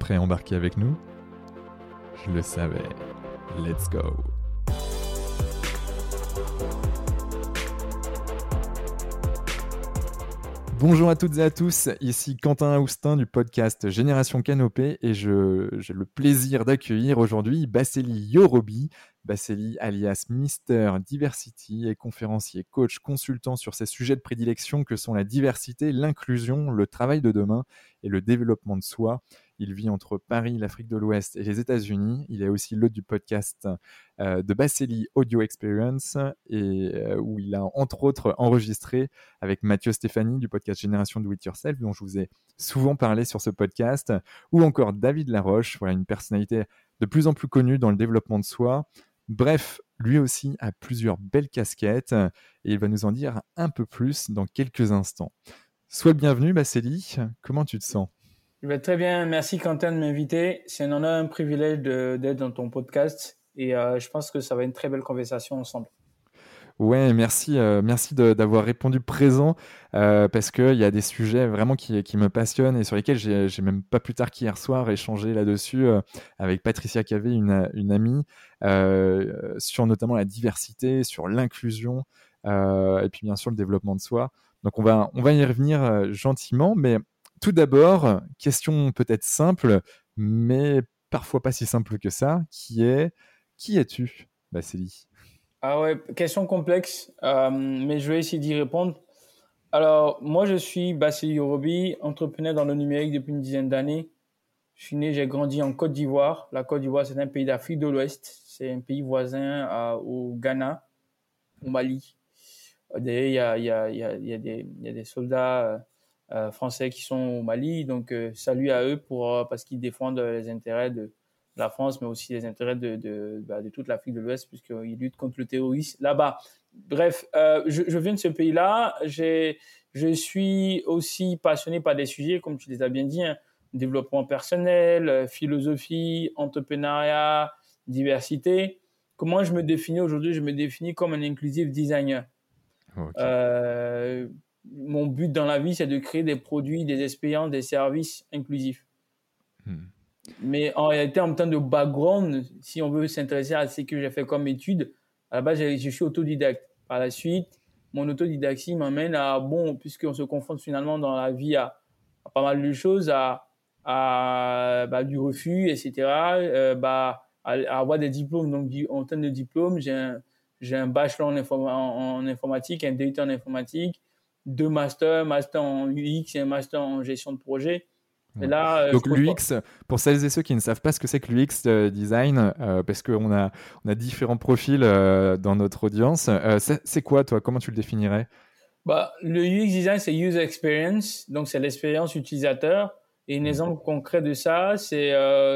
prêt à embarquer avec nous? Je le savais. Let's go Bonjour à toutes et à tous, ici Quentin Aoustin du podcast Génération Canopée et j'ai le plaisir d'accueillir aujourd'hui Basseli Yorobi, Basseli alias Mister Diversity est conférencier, coach, consultant sur ces sujets de prédilection que sont la diversité, l'inclusion, le travail de demain et le développement de soi. Il vit entre Paris, l'Afrique de l'Ouest et les États-Unis. Il est aussi l'hôte du podcast euh, de Basseli Audio Experience euh, où il a entre autres enregistré avec Mathieu Stéphanie du podcast Génération Do It Yourself dont je vous ai souvent parlé sur ce podcast ou encore David Laroche, voilà une personnalité de plus en plus connue dans le développement de soi. Bref, lui aussi a plusieurs belles casquettes et il va nous en dire un peu plus dans quelques instants. Sois le bienvenu. Comment tu te sens? Très bien, merci Quentin de m'inviter. C'est un honneur, un privilège d'être dans ton podcast et euh, je pense que ça va être une très belle conversation ensemble. Ouais, merci, euh, merci d'avoir répondu présent euh, parce qu'il y a des sujets vraiment qui, qui, me passionnent et sur lesquels j'ai même pas plus tard qu'hier soir échangé là-dessus euh, avec Patricia Cavé, une, une amie, sur notamment la diversité, sur l'inclusion et puis bien sûr le développement de soi. Donc on va, on va y revenir gentiment, mais tout d'abord, question peut-être simple, mais parfois pas si simple que ça, qui est qui es-tu, Basseli ah ouais, question complexe, euh, mais je vais essayer d'y répondre. Alors, moi, je suis Bassili Yorobi, entrepreneur dans le numérique depuis une dizaine d'années. Je suis né, j'ai grandi en Côte d'Ivoire. La Côte d'Ivoire, c'est un pays d'Afrique de l'Ouest. C'est un pays voisin euh, au Ghana, au Mali. Il y a des soldats euh, français qui sont au Mali. Donc, salut à eux pour, parce qu'ils défendent les intérêts de, la France, mais aussi les intérêts de, de, bah, de toute l'Afrique de l'Ouest, puisqu'ils luttent contre le terrorisme là-bas. Bref, euh, je, je, viens de ce pays-là. Je suis aussi passionné par des sujets, comme tu les as bien dit, hein, développement personnel, euh, philosophie, entrepreneuriat, diversité. Comment je me définis aujourd'hui? Je me définis comme un inclusive designer. Euh, mon but dans la vie, c'est de créer des produits, des expériences, des services inclusifs. Hmm. Mais en réalité, en termes de background, si on veut s'intéresser à ce que j'ai fait comme étude, à la base, je suis autodidacte. Par la suite, mon autodidactie m'amène à, bon, puisqu'on se confronte finalement dans la vie à, pas mal de choses, à, à bah, du refus, etc., euh, bah, à, avoir des diplômes. Donc, en termes de diplôme, j'ai un, bachelor en, en, informatique, un DUT en informatique, deux masters, master en UX et un master en gestion de projet. Là, euh, Donc l'UX, pour celles et ceux qui ne savent pas ce que c'est que l'UX euh, design, euh, parce qu'on a, on a différents profils dans notre audience, c'est quoi toi? Comment tu le définirais? Bah, Le UX design, c'est User Experience, donc c'est l'expérience utilisateur. Et un mmh. exemple concret de ça, c'est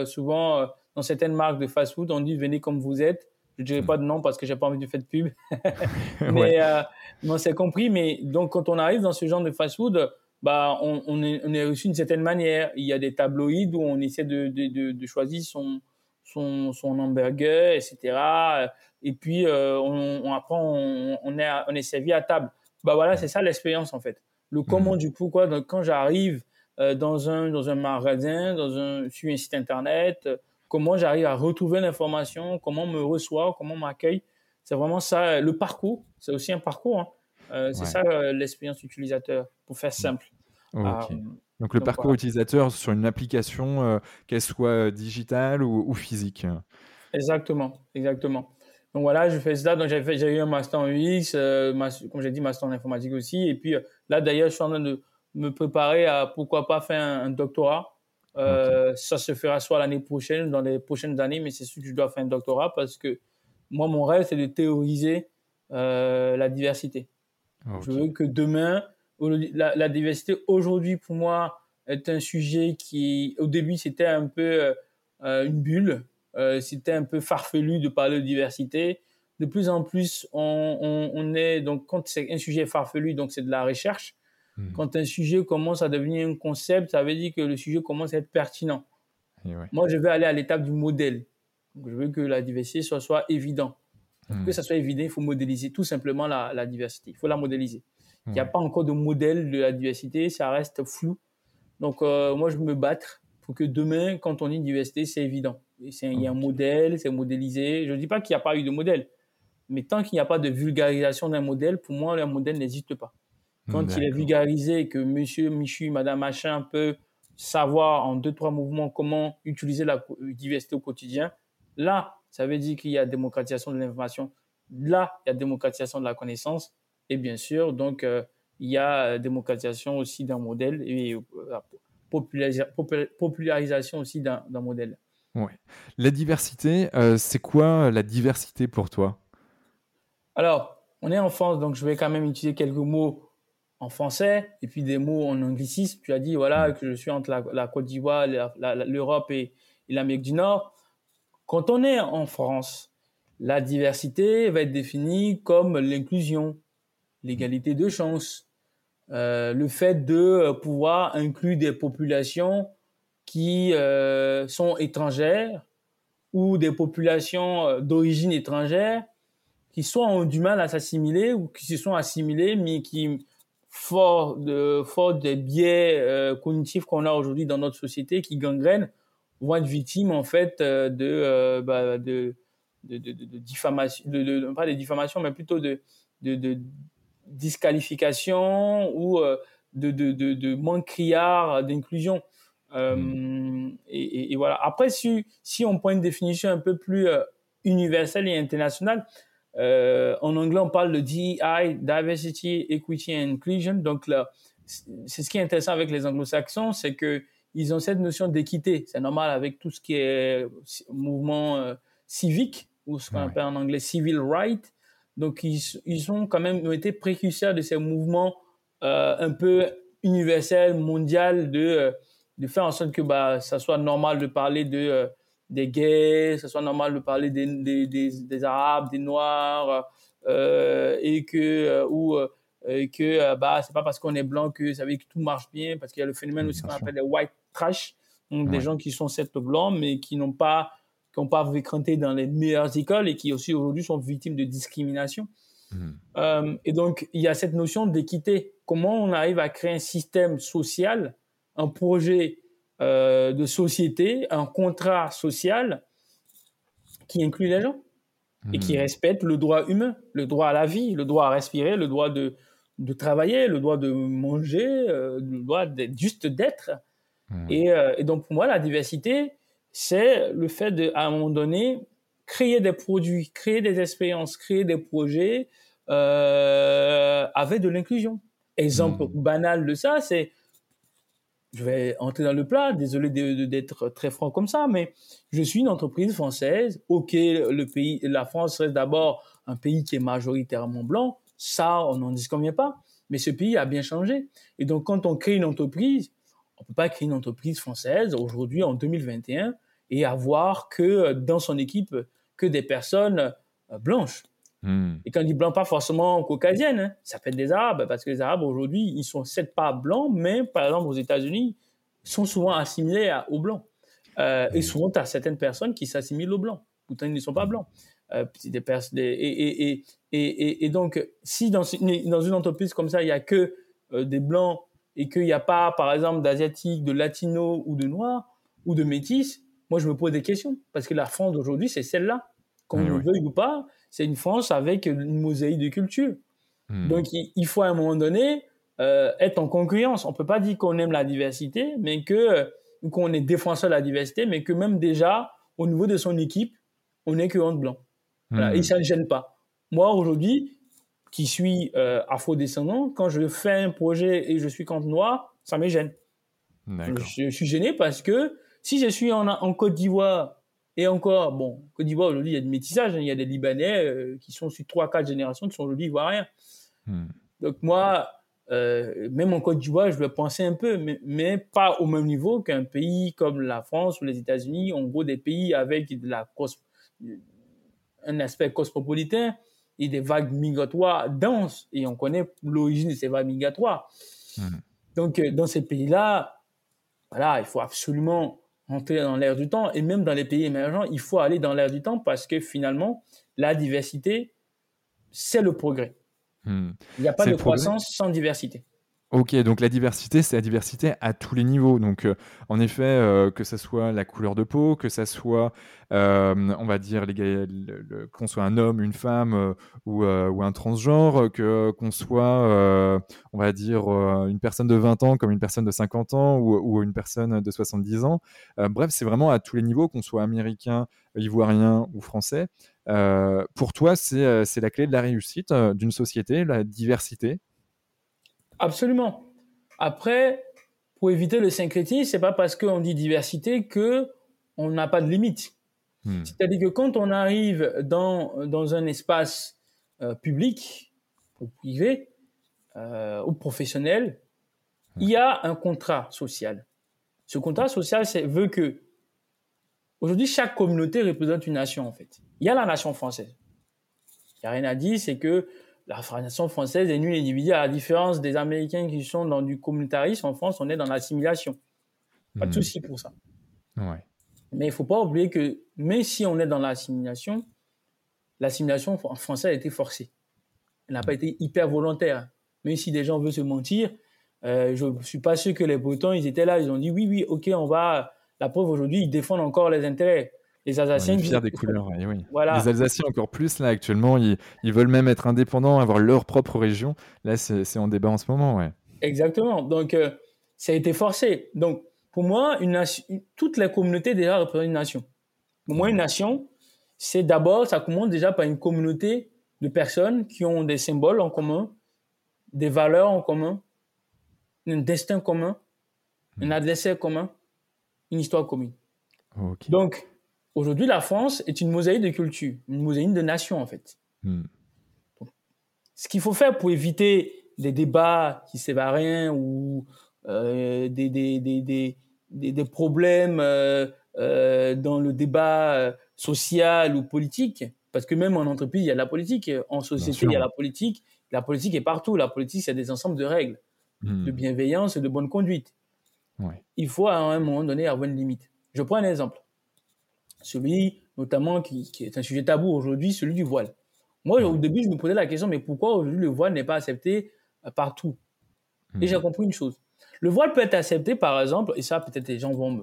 souvent dans certaines marques de fast-food, on dit venez comme vous êtes. Je ne dirai mmh. pas de nom parce que j'ai pas envie de faire de pub. mais on s'est compris. Mais donc quand on arrive dans ce genre de fast-food, bah, on, on, est, on est reçu d'une certaine manière. Il y a des tabloïds où on essaie de, de, de, choisir son, son, son, hamburger, etc. Et puis, euh, on, on, après, on, on, est, on est servi à table. Bah voilà, c'est ça l'expérience en fait. Le comment mmh. du pourquoi. Donc, quand j'arrive euh, dans, un, dans un magasin, dans un, sur un site internet, comment j'arrive à retrouver l'information, comment on me reçoit, comment on m'accueille. C'est vraiment ça, le parcours. C'est aussi un parcours. Hein. Euh, c'est ça l'expérience utilisateur, pour faire simple. Ah, donc le parcours utilisateur sur une application, euh, qu'elle soit euh, digitale ou, physique. Exactement, exactement. Donc voilà, je fais ça. Donc j'ai eu un master en UX, euh, comme j'ai dit, master en informatique aussi. Et puis là, d'ailleurs, je suis en train de me préparer à pourquoi pas faire un, doctorat. Ça se fera soit l'année prochaine, dans les prochaines années, mais c'est sûr que je dois faire un doctorat parce que moi, mon rêve, c'est de théoriser la diversité. Je veux que demain, la, diversité aujourd'hui pour moi est un sujet qui, au début, c'était un peu une bulle. c'était un peu farfelu de parler de diversité. De plus en plus, on, on est donc quand c'est un sujet farfelu, donc c'est de la recherche. Hmm. Quand un sujet commence à devenir un concept, ça veut dire que le sujet commence à être pertinent. Moi, je veux aller à l'étape du modèle. je veux que la diversité soit, soit évident. Pour que hmm. ça soit évident, il faut modéliser tout simplement la, la diversité. Il faut la modéliser. Il n'y a pas encore de modèle de la diversité, ça reste flou. Donc, euh, moi, je veux me battre pour que demain, quand on dit diversité, c'est évident. Il y a un modèle, c'est modélisé. Je ne dis pas qu'il n'y a pas eu de modèle, mais tant qu'il n'y a pas de vulgarisation d'un modèle, pour moi, le modèle n'existe pas. Quand il est vulgarisé que monsieur, Michu, madame, machin peut savoir en deux, trois mouvements comment utiliser la diversité au quotidien, là, ça veut dire qu'il y a démocratisation de l'information. Là, il y a démocratisation de la connaissance. Et bien sûr, donc, euh, il y a démocratisation aussi d'un modèle et euh, popularisation aussi d'un modèle. Ouais. La diversité, euh, c'est quoi la diversité pour toi? Alors, on est en France, donc je vais quand même utiliser quelques mots en français et puis des mots en anglicisme. Tu as dit voilà que je suis entre la, Côte d'Ivoire, l'Europe et, l'Amérique du Nord. Quand on est en France, la diversité va être définie comme l'inclusion, l'égalité de chance, euh, le fait de pouvoir inclure des populations qui euh, sont étrangères ou des populations euh, d'origine étrangère qui soit ont du mal à s'assimiler ou qui se sont assimilées mais qui fort, de, fort des biais euh, cognitifs qu'on a aujourd'hui dans notre société qui gangrènent vont être victimes en fait euh, de, euh, bah, de, de, de, de, diffamation, de, pas de diffamation, mais plutôt de, de, disqualification ou de, de, de, manque criard d'inclusion. Mmh. Et, et, voilà. Après, si, si on prend une définition un peu plus universelle et internationale, euh, en anglais, on parle de DEI, Diversity, Equity and Inclusion. Donc, c'est ce qui est intéressant avec les anglo-saxons, c'est que ils ont cette notion d'équité. C'est normal avec tout ce qui est mouvement euh, civique, ou ce qu'on appelle en anglais civil right. Donc, ils, ils ont quand même été précurseurs de ces mouvements euh, un peu universels, mondial, de, de faire en sorte que bah, ça soit normal de parler de des gays, ce soit normal de parler des, des, des, arabes, des noirs, euh, et que euh, ou euh, que bah c'est pas parce qu'on est blanc que ça veut dire que tout marche bien, parce qu'il y a le phénomène aussi qu'on appelle les white trash, donc des gens qui sont certes blancs mais qui n'ont pas qui n'ont pas fréquenté dans les meilleures écoles et qui aussi aujourd'hui sont victimes de discrimination. Mmh. et donc il y a cette notion d'équité. Comment on arrive à créer un système social, un projet euh, de société, un contrat social qui inclut les gens et qui hmm. respecte le droit humain, le droit à la vie, le droit à respirer, le droit de, de travailler, le droit de manger, euh, le droit juste d'être. Hmm. Et, euh, et, donc pour moi, la diversité, c'est le fait de, à un moment donné, créer des produits, créer des expériences, créer des projets avec de l'inclusion. Exemple hmm. banal de ça, c'est je vais entrer dans le plat, désolé d'être très franc comme ça, mais je suis une entreprise française. Ok, le pays, la France reste d'abord un pays qui est majoritairement blanc. Ça, on n'en disconvient pas. Mais ce pays a bien changé. Et donc, quand on crée une entreprise, on peut pas créer une entreprise française aujourd'hui en 2021 et avoir que dans son équipe que des personnes euh, blanches. Hmm. Et quand on dit blanc, pas forcément caucasienne, hein. ça peut être des Arabes, parce que les Arabes aujourd'hui, ils sont certes pas blancs, mais par exemple aux États-Unis, ils sont souvent assimilés aux blancs. Euh, et hmm. souvent, tu as certaines personnes qui s'assimilent aux blancs, pourtant ils ne sont pas blancs. Euh, des des, et, et, et, et, donc, si dans une, dans une entreprise comme ça, il n'y a que euh, des blancs et qu'il n'y a pas, par exemple, d'asiatiques, de latinos ou de noirs ou de métis, moi je me pose des questions. Parce que la France d'aujourd'hui, c'est celle-là. Qu'on le veuille ou pas, c'est une France avec une mosaïque de culture. Hmm. Donc, il, faut à un moment donné euh, être en concurrence. On peut pas dire qu'on aime la diversité, mais que qu'on est défenseur de la diversité, mais que même déjà au niveau de son équipe, on n'est que honte blanc. Voilà, Et ça ne gêne pas. Moi aujourd'hui, qui suis euh, afro-descendant, quand je fais un projet et je suis contre noir, ça me gêne. Je, je, suis gêné parce que si je suis en, en Côte d'Ivoire Et encore, bon, Côte d'Ivoire, aujourd'hui, il y a du métissage. Hein. il y a des Libanais euh, qui sont sur 3-4 générations qui sont aujourd'hui ivoiriens. Hmm. Donc, moi, euh, même en Côte d'Ivoire, je vais penser un peu, mais, pas au même niveau qu'un pays comme la France ou les États-Unis, en gros, des pays avec de la un aspect cosmopolitain et des vagues migratoires denses. Et on connaît l'origine de ces vagues migratoires. Hmm. Donc, euh, dans ces pays-là, voilà, il faut absolument entrer dans l'air du temps. Et même dans les pays émergents, il faut aller dans l'air du temps parce que finalement, la diversité, c'est le progrès. Hmm. Il n'y a pas de croissance sans diversité. Ok, donc la diversité, c'est la diversité à tous les niveaux. Donc, euh, en effet, euh, que ce soit la couleur de peau, que ce soit, euh, on va dire, qu'on soit un homme, une femme ou, un transgenre, que qu'on soit, on va dire, une personne de 20 ans comme une personne de 50 ans ou, ou une personne de 70 ans. bref, c'est vraiment à tous les niveaux, qu'on soit américain, ivoirien ou français. pour toi, c'est la clé de la réussite d'une société, la diversité? Absolument. Après, pour éviter le syncrétisme, c'est pas parce qu'on dit diversité que on n'a pas de limite. Hmm. C'est-à-dire que quand on arrive dans, dans un espace euh, public ou privé euh, ou professionnel, hmm. il y a un contrat social. Ce contrat social veut que aujourd'hui chaque communauté représente une nation en fait. Il y a la nation française. Il n'y a rien à dire, c'est que la nation française est nulle et divisée, à la différence des Américains qui sont dans du communautarisme. En France, on est dans l'assimilation. Pas de hmm. souci pour ça. Mais il ne faut pas oublier que même si on est dans l'assimilation, l'assimilation française a été forcée. Elle n'a pas été hyper volontaire. Même si des gens veulent se mentir, euh, je ne suis pas sûr que les Bretons, ils étaient là, ils ont dit oui, oui, ok, on va. La preuve aujourd'hui, ils défendent encore les intérêts les Alsaciens. fiers des couleurs, oui. Voilà. Les Alsaciens encore plus là actuellement, ils, veulent même être indépendants, avoir leur propre région. Là, c'est en débat en ce moment, ouais. Exactement. Donc, euh, ça a été forcé. Donc, pour moi, une nation, toutes les communautés déjà représentent une nation. Pour moi, une nation, c'est d'abord, ça commence déjà par une communauté de personnes qui ont des symboles en commun, des valeurs en commun, un destin commun, un hmm. adversaire commun, une histoire commune. Donc, Aujourd'hui, la France est une mosaïque de culture, une mosaïque de nations, en fait. Hmm. ce qu'il faut faire pour éviter des débats qui servent à rien ou euh, des, des, des, des, problèmes euh, euh, dans le débat social ou politique, parce que même en entreprise, il y a la politique, en société, il y a la politique. La politique est partout. La politique, c'est des ensembles de règles, hmm. de bienveillance et de bonne conduite. Il faut à un moment donné avoir une limite. Je prends un exemple celui notamment qui, est un sujet tabou aujourd'hui, celui du voile. Moi, au début, je me posais la question, mais pourquoi aujourd'hui le voile n'est pas accepté euh, partout? Et j'ai mhm. compris une chose. Le voile peut être accepté, par exemple, et ça, peut-être les gens vont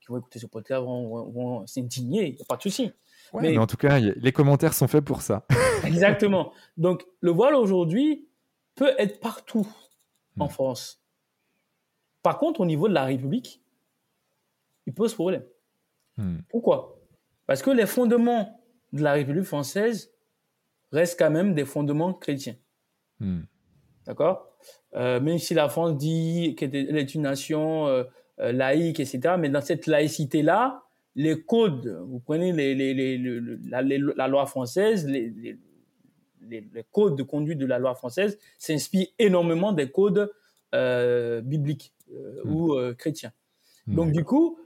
qui vont écouter ce podcast vont, vont, s'indigner, il n'y a pas de souci. mais, en tout cas, les commentaires sont faits pour ça. exactement. Donc, le voile aujourd'hui peut être partout en mhm. France. Par contre, au niveau de la République, il pose problème. Hmm. Pourquoi? Parce que les fondements de la République française restent quand même des fondements chrétiens. Hmm. D'accord? Euh, Même si la France dit qu'elle est une nation euh, euh, laïque, etc., mais dans cette laïcité-là, les codes, vous prenez la, loi française, les, codes de conduite de la loi française s'inspirent énormément des codes bibliques hmm. ou chrétiens. Donc, du coup,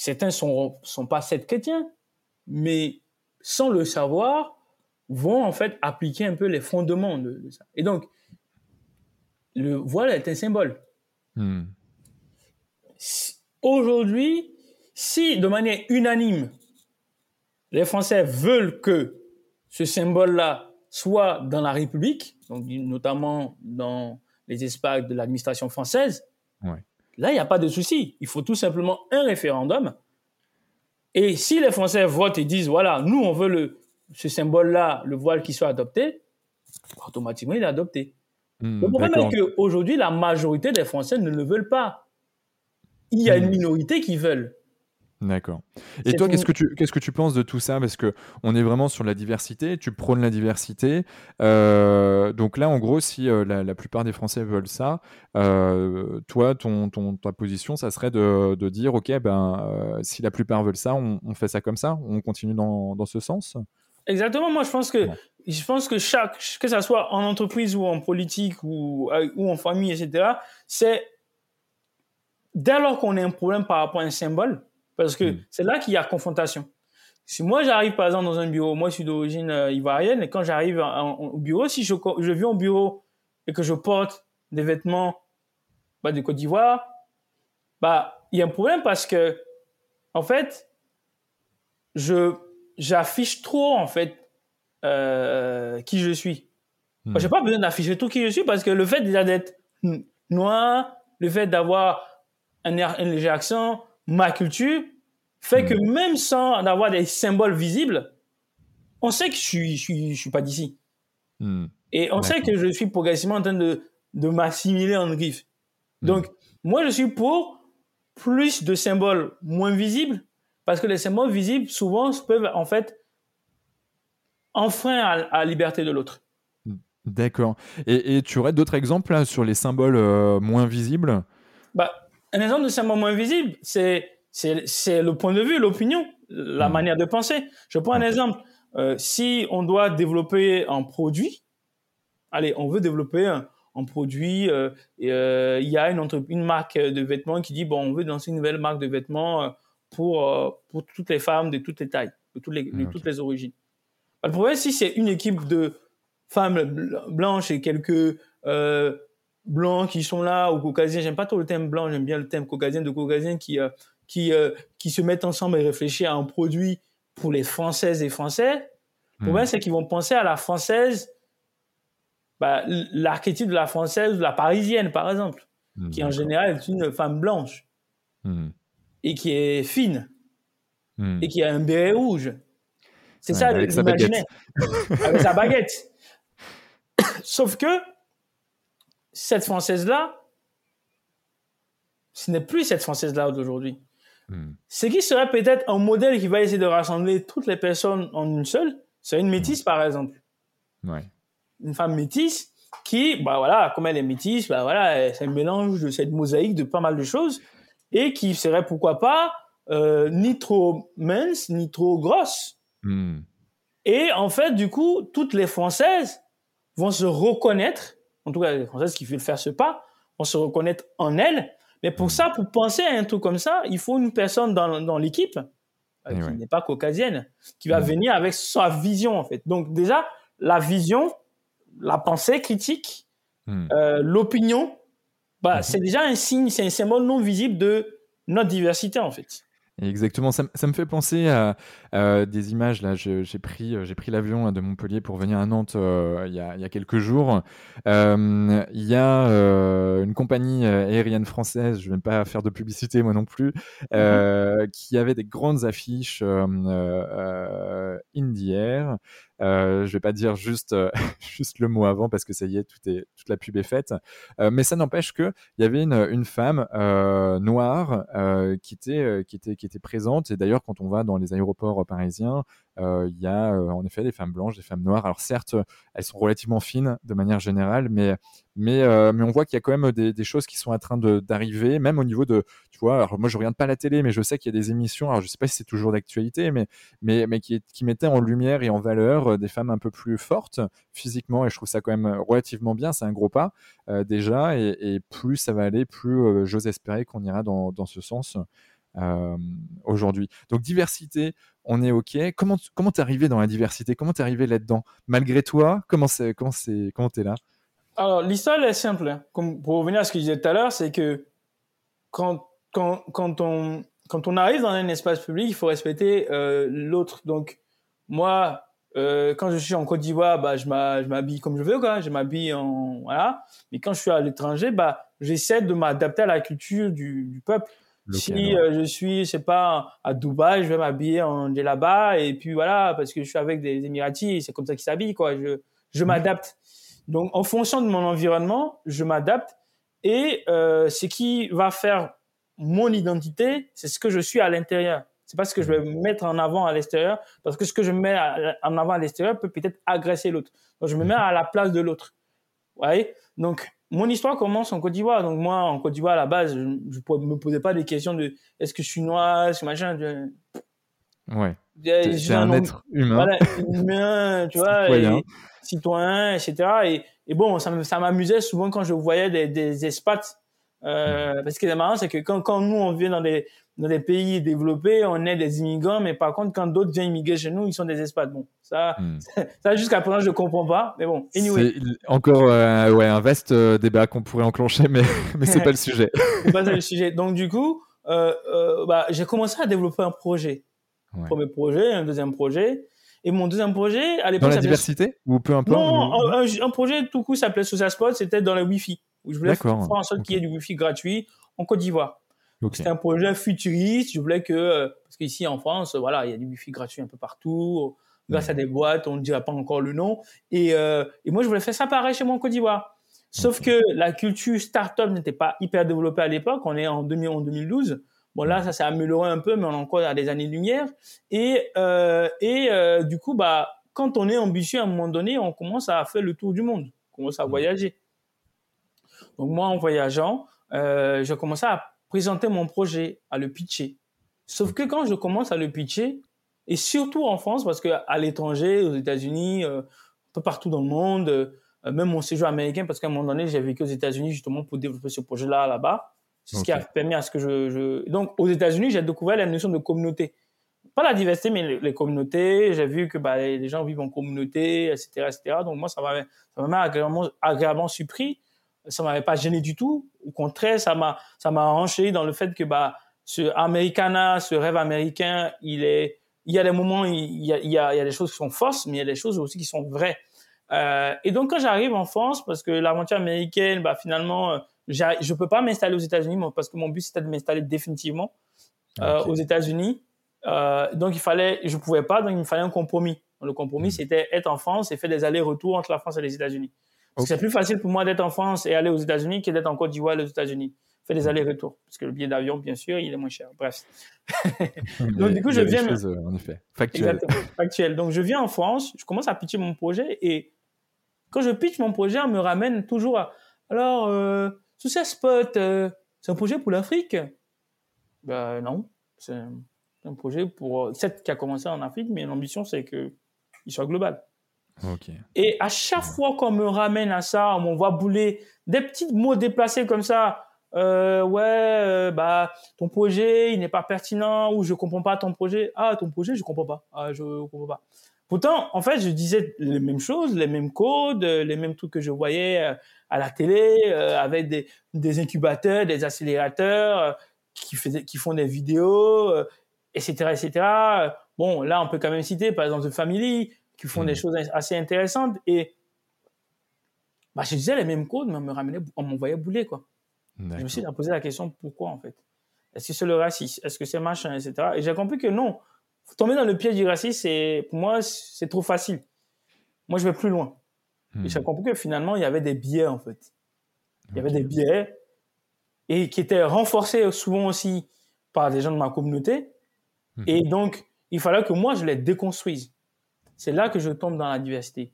certains sont sont pas sept chrétiens, mais sans le savoir, vont en fait appliquer un peu les fondements de, ça. Et donc, le voile est un symbole. Hmm. Aujourd'hui, si de manière unanime, les Français veulent que ce symbole-là soit dans la République, donc notamment dans les espaces de l'administration française, ouais. Là, il n'y a pas de souci. Il faut tout simplement un référendum. Et si les Français votent et disent, voilà, nous, on veut le, ce symbole-là, le voile qui soit adopté, automatiquement, il est adopté. Hmm, le problème est qu'aujourd'hui, la majorité des Français ne le veulent pas. Il y a une hmm. minorité qui veulent. D'accord. Et toi, qu'est-ce que tu qu'est-ce que tu penses de tout ça? Parce que on est vraiment sur la diversité. Tu prônes la diversité. Euh, donc là, en gros, si euh, la, plupart des Français veulent ça, euh, toi, ton, ton, ta position, ça serait de, de dire, ok, ben, si la plupart veulent ça, on, on, fait ça comme ça? On continue dans, dans ce sens? Exactement. Moi, je pense que je pense que chaque que ça soit en entreprise ou en politique ou ou en famille, etc. C'est dès lors qu'on a un problème par rapport à un symbole parce que hmm. c'est là qu'il y a confrontation. Si moi j'arrive par exemple dans un bureau, moi je suis d'origine euh, ivoirienne, et quand j'arrive au bureau, si je, je viens au bureau et que je porte des vêtements bah, de Côte d'Ivoire, bah il y a un problème parce que en fait, je j'affiche trop en fait euh, qui je suis. Je J'ai pas besoin d'afficher tout qui je suis parce que le fait déjà d'être noir, le fait d'avoir un, un léger accent, ma culture fait que hmm. même sans avoir des symboles visibles, on sait que je suis, je suis, je suis pas d'ici. Hmm. Et on sait que je suis progressivement en train de, de m'assimiler en griffe. Hmm. Donc, moi, je suis pour plus de symboles moins visibles, parce que les symboles visibles, souvent, peuvent, en fait, enfreindre à, la liberté de l'autre. D'accord. Et, et, tu aurais d'autres exemples sur les symboles euh, moins visibles? Bah, un exemple de symbole moins visible, c'est c'est le point de vue, l'opinion, la hmm. manière de penser. Je prends un exemple. Euh, si on doit développer un produit, allez, on veut développer un, produit, euh, euh, il y a une, une marque de vêtements qui dit, bon, on veut lancer une nouvelle marque de vêtements pour, pour toutes les femmes de toutes les tailles, de toutes les, de toutes les origines. Le problème, si c'est une équipe de femmes blanches et quelques blancs qui sont là ou caucasiens. J'aime pas trop le thème blanc, j'aime bien le thème caucasien de caucasiens qui euh, qui euh, qui se mettent ensemble et réfléchissent à un produit pour les Françaises et Français. Le problème, hmm. c'est qu'ils vont penser à la française, bah, l'archétype de la française de la parisienne, par exemple, hmm, qui en général est une femme blanche hmm. et qui est fine et qui a un béret rouge. C'est ça, avec sa baguette. avec sa baguette. Sauf que cette Française-là, ce n'est plus cette Française-là d'aujourd'hui. Hmm. Ce qui serait peut-être un modèle qui va essayer de rassembler toutes les personnes en une seule, c'est une métisse, par exemple. Une femme métisse qui, bah voilà, comme elle est métisse, bah voilà, c'est un mélange de cette mosaïque de pas mal de choses et qui serait pourquoi pas euh, ni trop mince ni trop grosse. Hmm. Et en fait, du coup, toutes les Françaises vont se reconnaître en tout cas les Françaises qui veulent faire ce pas, vont se reconnaître en elles. Mais pour ça, pour penser à un truc comme ça, il faut une personne dans, dans l'équipe euh, qui n'est pas caucasienne, qui va venir avec sa vision en fait. Donc déjà, la vision, la pensée critique, hmm. euh, l'opinion, bah, hmm. c'est déjà un signe, c'est un symbole non visible de notre diversité en fait. Exactement, ça, me fait penser à, des images. Là, j'ai pris, euh, j'ai pris l'avion de Montpellier pour venir à Nantes euh, il, y a, quelques jours. Euh, il y a une compagnie aérienne française, je ne vais pas faire de publicité moi non plus, mmh qui avait des grandes affiches euh, Air euh, je vais pas dire juste euh, juste le mot avant parce que ça y est, tout est toute la pub est faite. Euh, mais ça n'empêche que il y avait une, une femme euh, noire qui était qui était qui était présente. Et d'ailleurs, quand on va dans les aéroports parisiens, il y a en effet des femmes blanches, des femmes noires. Alors certes, elles sont relativement fines de manière générale, mais mais, euh, mais on voit qu'il y a quand même des, choses qui sont en train d'arriver, même au niveau de, tu vois, moi je regarde pas la télé, mais je sais qu'il y a des émissions, alors je sais pas si c'est toujours d'actualité, mais, mais, mais qui, qui mettaient en lumière et en valeur euh, des femmes un peu plus fortes physiquement, et je trouve ça quand même relativement bien, c'est un gros pas euh, déjà, et, et, plus ça va aller, plus euh, j'ose espérer qu'on ira dans, dans ce sens. Euh, aujourd'hui. Donc diversité, on est ok. Comment comment t'es arrivé dans la diversité? Comment t'es arrivé là-dedans? Malgré toi, comment c'est comment c'est comment t'es là? Alors, l'histoire est simple. Hein. Pour revenir à ce que je disais tout à l'heure, c'est que quand, quand, quand, on, quand on arrive dans un espace public, il faut respecter euh, l'autre. Donc, moi, euh, quand je suis en Côte d'Ivoire, bah, je m'habille comme je veux, quoi. Je m'habille en, voilà. Mais quand je suis à l'étranger, bah, j'essaie de m'adapter à la culture du peuple. Si euh, je suis, je sais pas, à Dubaï, je vais m'habiller en djellaba et puis voilà, parce que je suis avec des Émiratis, c'est comme ça qu'ils s'habillent, quoi. Je, je m'adapte. Donc, en fonction de mon environnement, je m'adapte et euh, ce qui va faire mon identité, c'est ce que je suis à l'intérieur. C'est pas ce que je vais mettre en avant à l'extérieur, parce que ce que je mets en avant à l'extérieur peut peut-être agresser l'autre. Donc, je me mets à la place de l'autre. Ouais. Donc, mon histoire commence en Côte d'Ivoire. Donc, moi, en Côte d'Ivoire, à la base, je ne me posais pas des questions de est-ce que je suis noir, ce machin. Ouais. C'est un, être humain. Voilà, humain, tu vois, citoyen, etc. Et, et bon, ça m'amusait souvent quand je voyais des, des expats. Euh, parce que c'est marrant, c'est que quand, quand nous, on vient dans des, dans des pays développés, on est des immigrants, mais par contre, quand d'autres viennent immigrer chez nous, ils sont des expats. Bon, ça, hmm. ça jusqu'à présent, je comprends pas, mais bon. Anyway. Encore euh, ouais, un vaste euh, débat qu'on pourrait enclencher, mais, mais c'est pas le sujet. pas le sujet. Donc, du coup, euh, euh, bah, j'ai commencé à développer un projet. Premier projet, un deuxième projet. Et mon deuxième projet, à l'époque. Dans la diversité Ou peu importe Non, un, projet tout coup s'appelait Social Spot, c'était dans le Wi-Fi. Où je voulais faire en sorte qu'il y ait du Wi-Fi gratuit en Côte d'Ivoire. C'était un projet futuriste. Je voulais que, euh, parce qu'ici en France, voilà, il y a du Wi-Fi gratuit un peu partout, grâce à des boîtes, on ne dira pas encore le nom. Et, euh, et moi, je voulais faire ça pareil chez moi en Côte d'Ivoire. Sauf que la culture startup n'était pas hyper développée à l'époque. On est en, 2000, en 2012. Bon, là, ça s'est amélioré un peu, mais on est encore à des années-lumière. Et, euh, et euh, du coup, bah, quand on est ambitieux, à un moment donné, on commence à faire le tour du monde. On commence à voyager. Donc, moi, en voyageant, euh, j'ai commencé à présenter mon projet, à le pitcher. Sauf que quand je commence à le pitcher, et surtout en France, parce qu'à l'étranger, aux États-Unis, euh, un peu partout dans le monde, euh, même mon séjour américain, parce qu'à un moment donné, j'ai vécu aux États-Unis justement pour développer ce projet-là là-bas. C'est ce qui a permis à ce que je, je... Donc, aux États-Unis, j'ai découvert la notion de communauté. Pas la diversité, mais les, communautés. J'ai vu que bah, les gens vivent en communauté, etc. etc. Donc, moi, ça m'a agréablement, agréablement surpris. Ça m'avait pas gêné du tout. Au contraire, ça m'a ça m'a arrangé dans le fait que bah, ce Americana, ce rêve américain, il est... Il y a des moments, il y a, il y a, il y a des choses qui sont fausses, mais il y a des choses aussi qui sont vraies. Euh, et donc, quand j'arrive en France, parce que l'aventure américaine, bah, finalement, je peux pas m'installer aux États-Unis parce que mon but c'était de m'installer définitivement euh, aux États-Unis. Euh, donc il fallait, je pouvais pas, donc il me fallait un compromis. Le compromis hmm. c'était être en France et faire des allers-retours entre la France et les États-Unis. C'est plus facile pour moi d'être en France et aller aux États-Unis que d'être en Côte d'Ivoire et aux États-Unis. Faire des hmm. allers-retours parce que le billet d'avion, bien sûr, il est moins cher. Bref. donc du coup, je viens. Choses, en effet, factuel. factuel. Donc je viens en France, je commence à pitcher mon projet et quand je pitch mon projet, on me ramène toujours à alors. Euh, ce Spot, euh, c'est un projet pour l'Afrique? Ben non, c'est un projet pour certes qui a commencé en Afrique, mais l'ambition c'est que il soit global. Et à chaque fois qu'on me ramène à ça, on voit bouler des petits mots déplacés comme ça. Euh, ouais, euh, bah ton projet il n'est pas pertinent ou je comprends pas ton projet. Ah ton projet je comprends pas. Ah je comprends pas. Pourtant, en fait, je disais les mêmes choses, les mêmes codes, les mêmes trucs que je voyais euh, à la télé, euh, avec des, des, incubateurs, des accélérateurs euh, qui, faisaient, qui font des vidéos, etc., etc. Bon, là, on peut quand même citer, par exemple, The Family, qui font des mmh. choses assez intéressantes. Et bah, je disais les mêmes codes, mais on me ramenait, on m'envoyait bouler, quoi. Je me suis posé la question, pourquoi, en fait? Est-ce que c'est le racisme? Est-ce que c'est machin, etc. Et j'ai compris que non tomber dans le piège du racisme, c'est, pour moi, c'est trop facile. Moi, je vais plus loin. Et j'ai hmm. compris que finalement, il y avait des biais, en fait. Il y avait des biais et qui étaient renforcés souvent aussi par des gens de ma communauté. Hmm. Et donc, il fallait que moi, je les déconstruise. C'est là que je tombe dans la diversité.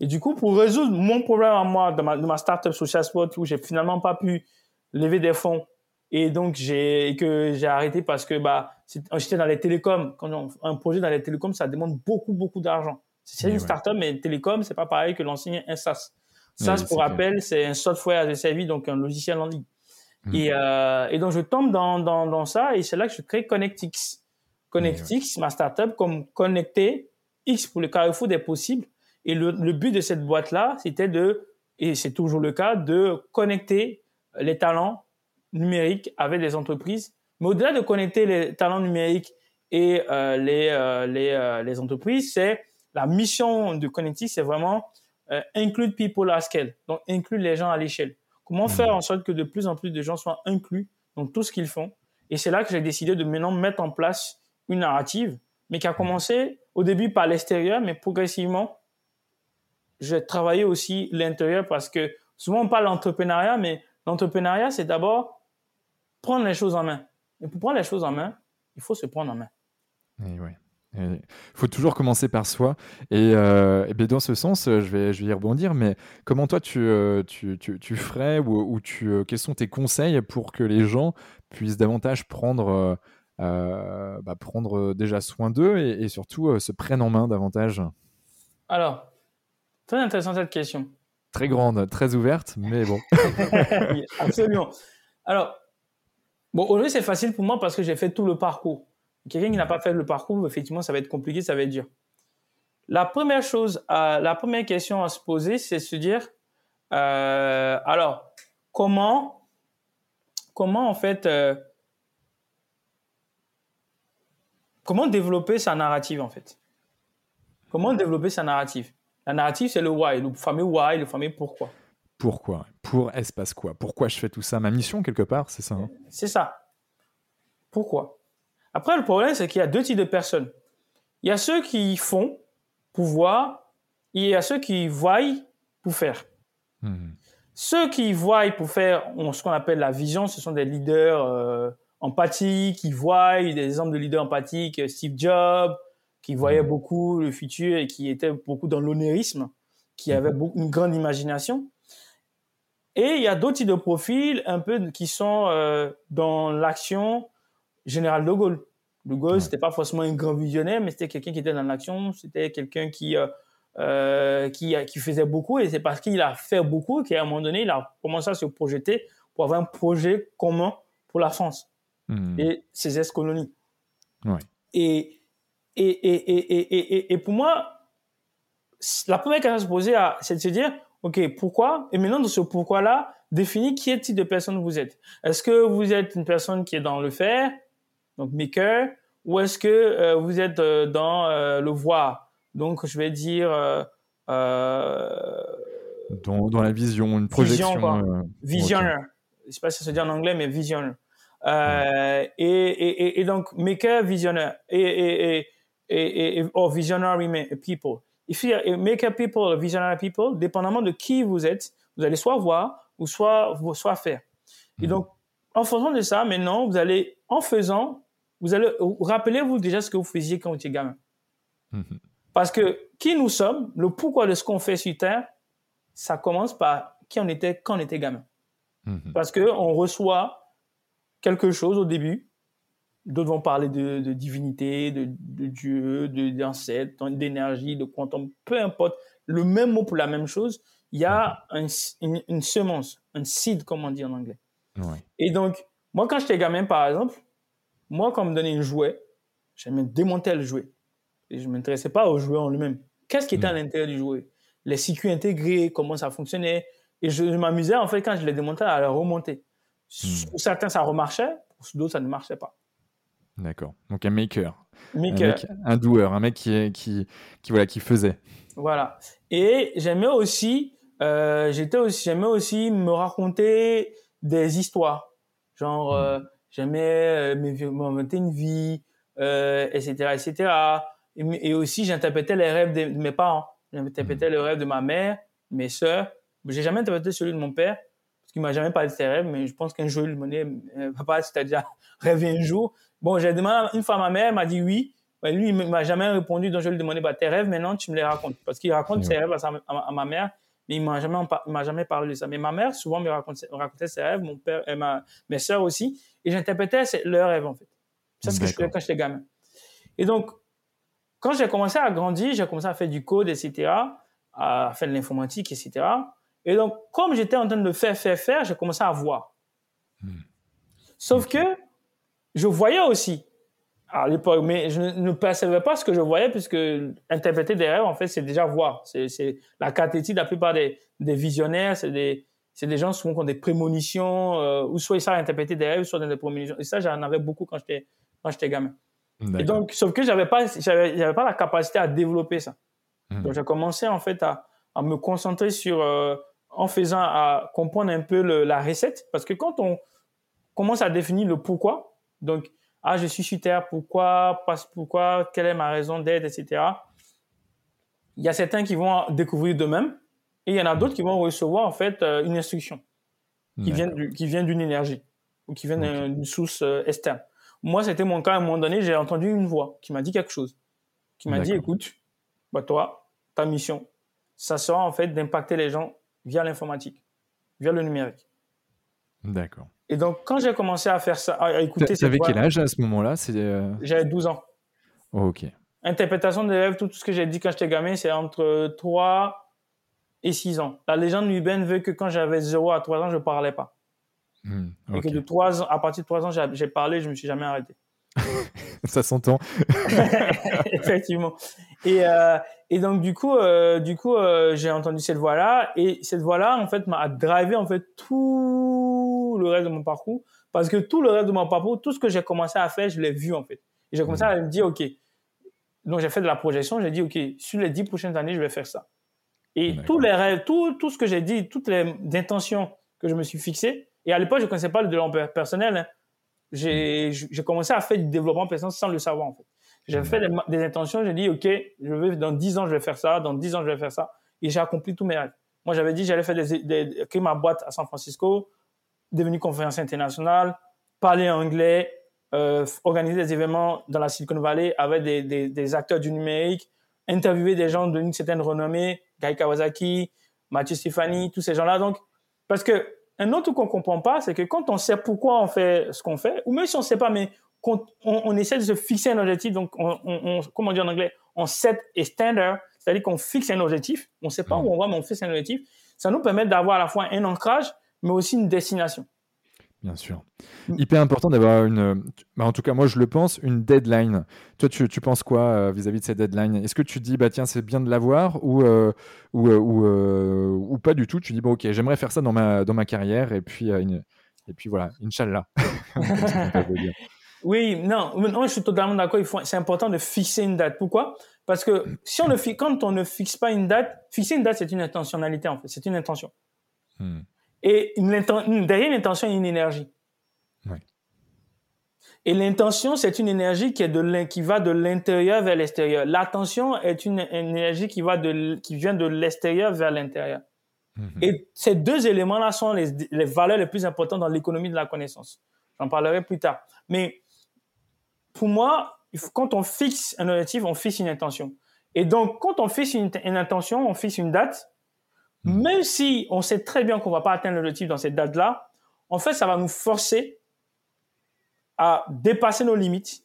Et du coup, pour résoudre mon problème à moi de ma, de ma startup Social Spot, où j'ai finalement pas pu lever des fonds et donc j'ai que j'ai arrêté parce que bah j'étais dans les télécoms quand on, un projet dans les télécoms ça demande beaucoup beaucoup d'argent. C'est une startup mais télécom c'est pas pareil que l'ancien un SaaS SaaS pour rappel c'est un software as a service donc un logiciel en ligne. Et, euh, et donc je tombe dans, dans, dans ça et c'est là que je crée ConnectX ConnectX ma startup comme connecter X pour le carrefour des possibles et le, le but de cette boîte là c'était de et c'est toujours le cas de connecter les talents numérique avec des entreprises. Mais au-delà de connecter les talents numériques et euh, les, euh, les, euh, les, entreprises, c'est la mission de Connecti, c'est vraiment include people à scale, donc inclure les gens à l'échelle. Comment mmh. faire en sorte que de plus en plus de gens soient inclus dans tout ce qu'ils font? Et c'est là que j'ai décidé de maintenant mettre en place une narrative, mais qui a commencé au début par l'extérieur, mais progressivement, j'ai travaillé aussi l'intérieur parce que souvent on parle d'entrepreneuriat, mais l'entrepreneuriat, c'est d'abord prendre les choses en main. Et pour prendre les choses en main, il faut se prendre en main. Et ouais. Il faut toujours commencer par soi. Et, euh, et bien dans ce sens, je vais, je vais y rebondir, mais comment toi tu, euh, tu, tu, tu ferais ou, ou tu, euh, quels sont tes conseils pour que les gens puissent davantage prendre, bah, prendre déjà soin d'eux et, et, surtout se prennent en main davantage Alors, très intéressante cette question. Très grande, très ouverte, mais bon. Absolument. Alors, bon, aujourd'hui c'est facile pour moi parce que j'ai fait tout le parcours. Quelqu'un qui n'a pas fait le parcours, effectivement, ça va être compliqué, ça va être dur. La première chose, la première question à se poser, c'est se dire, euh, alors, comment, comment en fait, euh, comment développer sa narrative en fait? Comment développer sa narrative? La narrative, c'est le why, le fameux why, le fameux pourquoi. Pourquoi? Pour espace quoi? Pourquoi je fais tout ça? Ma mission quelque part, c'est ça hein? C'est ça. Pourquoi? Après, le problème, c'est qu'il y a deux types de personnes. Il y a ceux qui font pour voir, et il y a ceux qui voient pour faire. Hmm. Ceux qui voient pour faire ce qu'on appelle la vision, ce sont des leaders euh, empathiques, qui voient des exemples de leaders empathiques, Steve Jobs, qui voyait hmm. beaucoup le futur et qui était beaucoup dans l'onérisme, qui hmm. avait une grande imagination. Et il y a d'autres types de profils un peu qui sont euh, dans l'action, général de Gaulle. De Gaulle, c'était pas forcément un grand visionnaire, mais c'était quelqu'un qui était dans l'action, c'était quelqu'un qui, euh, euh, qui, qui faisait beaucoup, et c'est parce qu'il a fait beaucoup qu'à un moment donné, il a commencé à se projeter pour avoir un projet commun pour la France hmm. et ses ex-colonies. Et, et, et, et, et, pour moi, la première question à se poser, c'est de se dire, OK, pourquoi Et maintenant, dans ce pourquoi-là, définir qui est type de personne vous êtes. Est-ce que vous êtes une personne qui est dans le faire, donc maker, ou est-ce que euh, vous êtes euh, dans euh, le voir? Donc, je vais dire... Dans, dans, la vision, une projection. Vision, visionnaire. Je ne sais pas si ça se dit en anglais, mais visionnaire. Et, et, et, donc, maker, visionnaire. Et, et, et, et, or visionary people. If you maker people, visionary people, dépendamment de qui vous êtes, vous allez soit voir ou soit, soit faire. Et hmm. donc, en faisant de ça, maintenant, vous allez, en faisant, vous allez, rappelez-vous déjà ce que vous faisiez quand vous étiez gamin. Mhm. Parce que qui nous sommes, le pourquoi de ce qu'on fait sur Terre, ça commence par qui on était quand on était gamin. Mhm. Parce que on reçoit quelque chose au début. D'autres vont parler de, divinité, de, Dieu, d'ancêtre, d'énergie, de quantum, peu importe. Le même mot pour la même chose. Il y a mhm. une, semence, un seed, comme on dit en anglais. Et donc, moi, quand j'étais gamin, par exemple, moi, quand on me donnait un jouet, j'aimais démonter le jouet. Et je ne m'intéressais pas au jouet en lui-même. Qu'est-ce qui était à hmm. l'intérieur du jouet? Les circuits intégrés, comment ça fonctionnait? Et je, m'amusais, en fait, quand je les démontais, à les remonter. Hmm. Pour certains, ça remarchait. Pour d'autres, ça ne marchait pas. D'accord. Donc un maker. maker. Un, doueur, un mec qui, qui, qui, voilà, qui faisait. Voilà. Et j'aimais aussi, euh, j'étais aussi, j'aimais aussi me raconter des histoires. Genre, hmm. euh, j'aimais euh, m'inventer une vie, euh, etc., etc. Et, aussi, j'interprétais les rêves de, mes parents. J'interprétais mmh. le rêve de ma mère, mes sœurs. J'ai jamais interprété celui de mon père, parce qu'il m'a jamais parlé de ses rêves, mais je pense qu'un jour, il m'a dit, euh, papa, tu as déjà rêvé un jour. Bon, j'ai demandé une fois à ma mère, elle m'a dit oui. Mais lui, il m'a jamais répondu, donc je lui ai demandé, bah, tes rêves, maintenant, tu me les racontes. Parce qu'il raconte ses rêves à, ma mère, mais il m'a jamais, m'a jamais parlé de ça. Mais ma mère, souvent, me racontait, racontait ses rêves, mon père, et ma, mes sœurs aussi et j'interprétais leurs rêves, en fait. C'est ce que je faisais quand j'étais gamin. Et donc, quand j'ai commencé à grandir, j'ai commencé à faire du code, etc., à faire de l'informatique, etc. Et donc, comme j'étais en train de faire, faire, faire, j'ai commencé à voir. Hmm. Sauf que je voyais aussi à l'époque, mais je ne percevais pas ce que je voyais, puisque interpréter des rêves, en fait, c'est déjà voir. C'est la cathétique, la plupart des, des visionnaires, c'est des, c'est des gens souvent qui ont des prémonitions, euh, ou soit ils savent interpréter des rêves, soit des prémonitions. Et ça, j'en avais beaucoup quand j'étais, quand j'étais gamin. Et donc, sauf que j'avais pas, j'avais, pas la capacité à développer ça. Hmm. Donc, j'ai commencé, en fait, à, à me concentrer sur, euh, en faisant, à comprendre un peu le, la recette. Parce que quand on commence à définir le pourquoi, donc, ah, je suis sur Terre, pourquoi, parce, pourquoi, quelle est ma raison d'être, etc. Il y a certains qui vont découvrir d'eux-mêmes et il y en a d'autres qui vont recevoir en fait euh, une instruction qui vient, qui vient d'une énergie ou qui vient d'une source euh, externe. Moi, c'était mon cas. À un moment donné, j'ai entendu une voix qui m'a dit quelque chose. Qui m'a dit, écoute, bah, toi, ta mission, ça sera en fait d'impacter les gens via l'informatique, via le numérique. D'accord. Et donc, quand j'ai commencé à faire ça, à écouter Tu avais quel âge à ce moment-là? Euh, J'avais 12 ans. Oh, ok. Interprétation des rêves, tout ce que j'ai dit quand j'étais gamin, c'est entre 3 et 6 ans. La légende urbaine veut que quand j'avais 0 à 3 ans, je ne parlais pas. Hmm, et que de 3 ans, à partir de 3 ans, j'ai parlé, je ne me suis jamais arrêté. ça s'entend. Effectivement. Et, euh, et donc du coup, euh, du coup, euh, j'ai entendu cette voix-là et cette voix-là, en fait, m'a drivé en fait tout le reste de mon parcours parce que tout le reste de mon parcours, tout ce que j'ai commencé à faire, je l'ai vu en fait. Et j'ai commencé à me dire, ok. Donc j'ai fait de la projection, j'ai dit, ok, sur les dix prochaines années, je vais faire ça. Et tous les rêves, tout, tout ce que j'ai dit, toutes les intentions que je me suis fixées. Et à l'époque, je connaissais pas le développement personnel. Hein j'ai commencé à faire du développement personnel sans le savoir en fait. J'ai fait des, intentions, j'ai dit ok, je vais dans 10 ans je vais faire ça, dans 10 ans je vais faire ça, et j'ai accompli tous mes rêves. Moi j'avais dit j'allais faire des, des, créer ma boîte à San Francisco, devenir conférence internationale, parler anglais, euh, organiser des événements dans la Silicon Valley avec des, des, des, acteurs du numérique, interviewer des gens d'une certaine renommée, Guy Kawasaki, Mathieu Stéphanie, tous ces gens-là. Donc, parce que un autre qu'on comprend pas, c'est que quand on sait pourquoi on fait ce qu'on fait, ou même si on sait pas, mais quand on, essaie de se fixer un objectif, donc on, on, comment dire en anglais, on set a standard, c'est-à-dire qu'on fixe un objectif, on sait pas où on va, mais on fixe un objectif, ça nous permet d'avoir à la fois un ancrage, mais aussi une destination. Bien sûr. Mm. Hyper important d'avoir une, bah, en tout cas moi je le pense, une deadline. Toi tu, tu penses quoi euh, vis-à-vis de cette deadline? Est-ce que tu dis bah tiens c'est bien de l'avoir ou euh, ou, euh, ou, pas du tout? Tu dis bon ok j'aimerais faire ça dans ma dans ma carrière et puis et puis voilà Inch'Allah. oui non moi je suis totalement d'accord. C'est important de fixer une date. Pourquoi? Parce que si on ne quand on ne fixe pas une date, fixer une date c'est une intentionnalité en fait, c'est une intention. Hmm. Et une, derrière l'intention, il y a une énergie. Et l'intention, c'est une énergie qui, est de, qui va de l'intérieur vers l'extérieur. L'attention est une, énergie qui, va de, qui vient de l'extérieur vers l'intérieur. Mhm. Et ces deux éléments-là sont les, les, valeurs les plus importantes dans l'économie de la connaissance. J'en parlerai plus tard. Mais pour moi, quand on fixe un objectif, on fixe une intention. Et donc, quand on fixe une, une intention, on fixe une date, Hmm. Même si on sait très bien qu'on va pas atteindre l'objectif dans cette date-là, en fait, ça va nous forcer à dépasser nos limites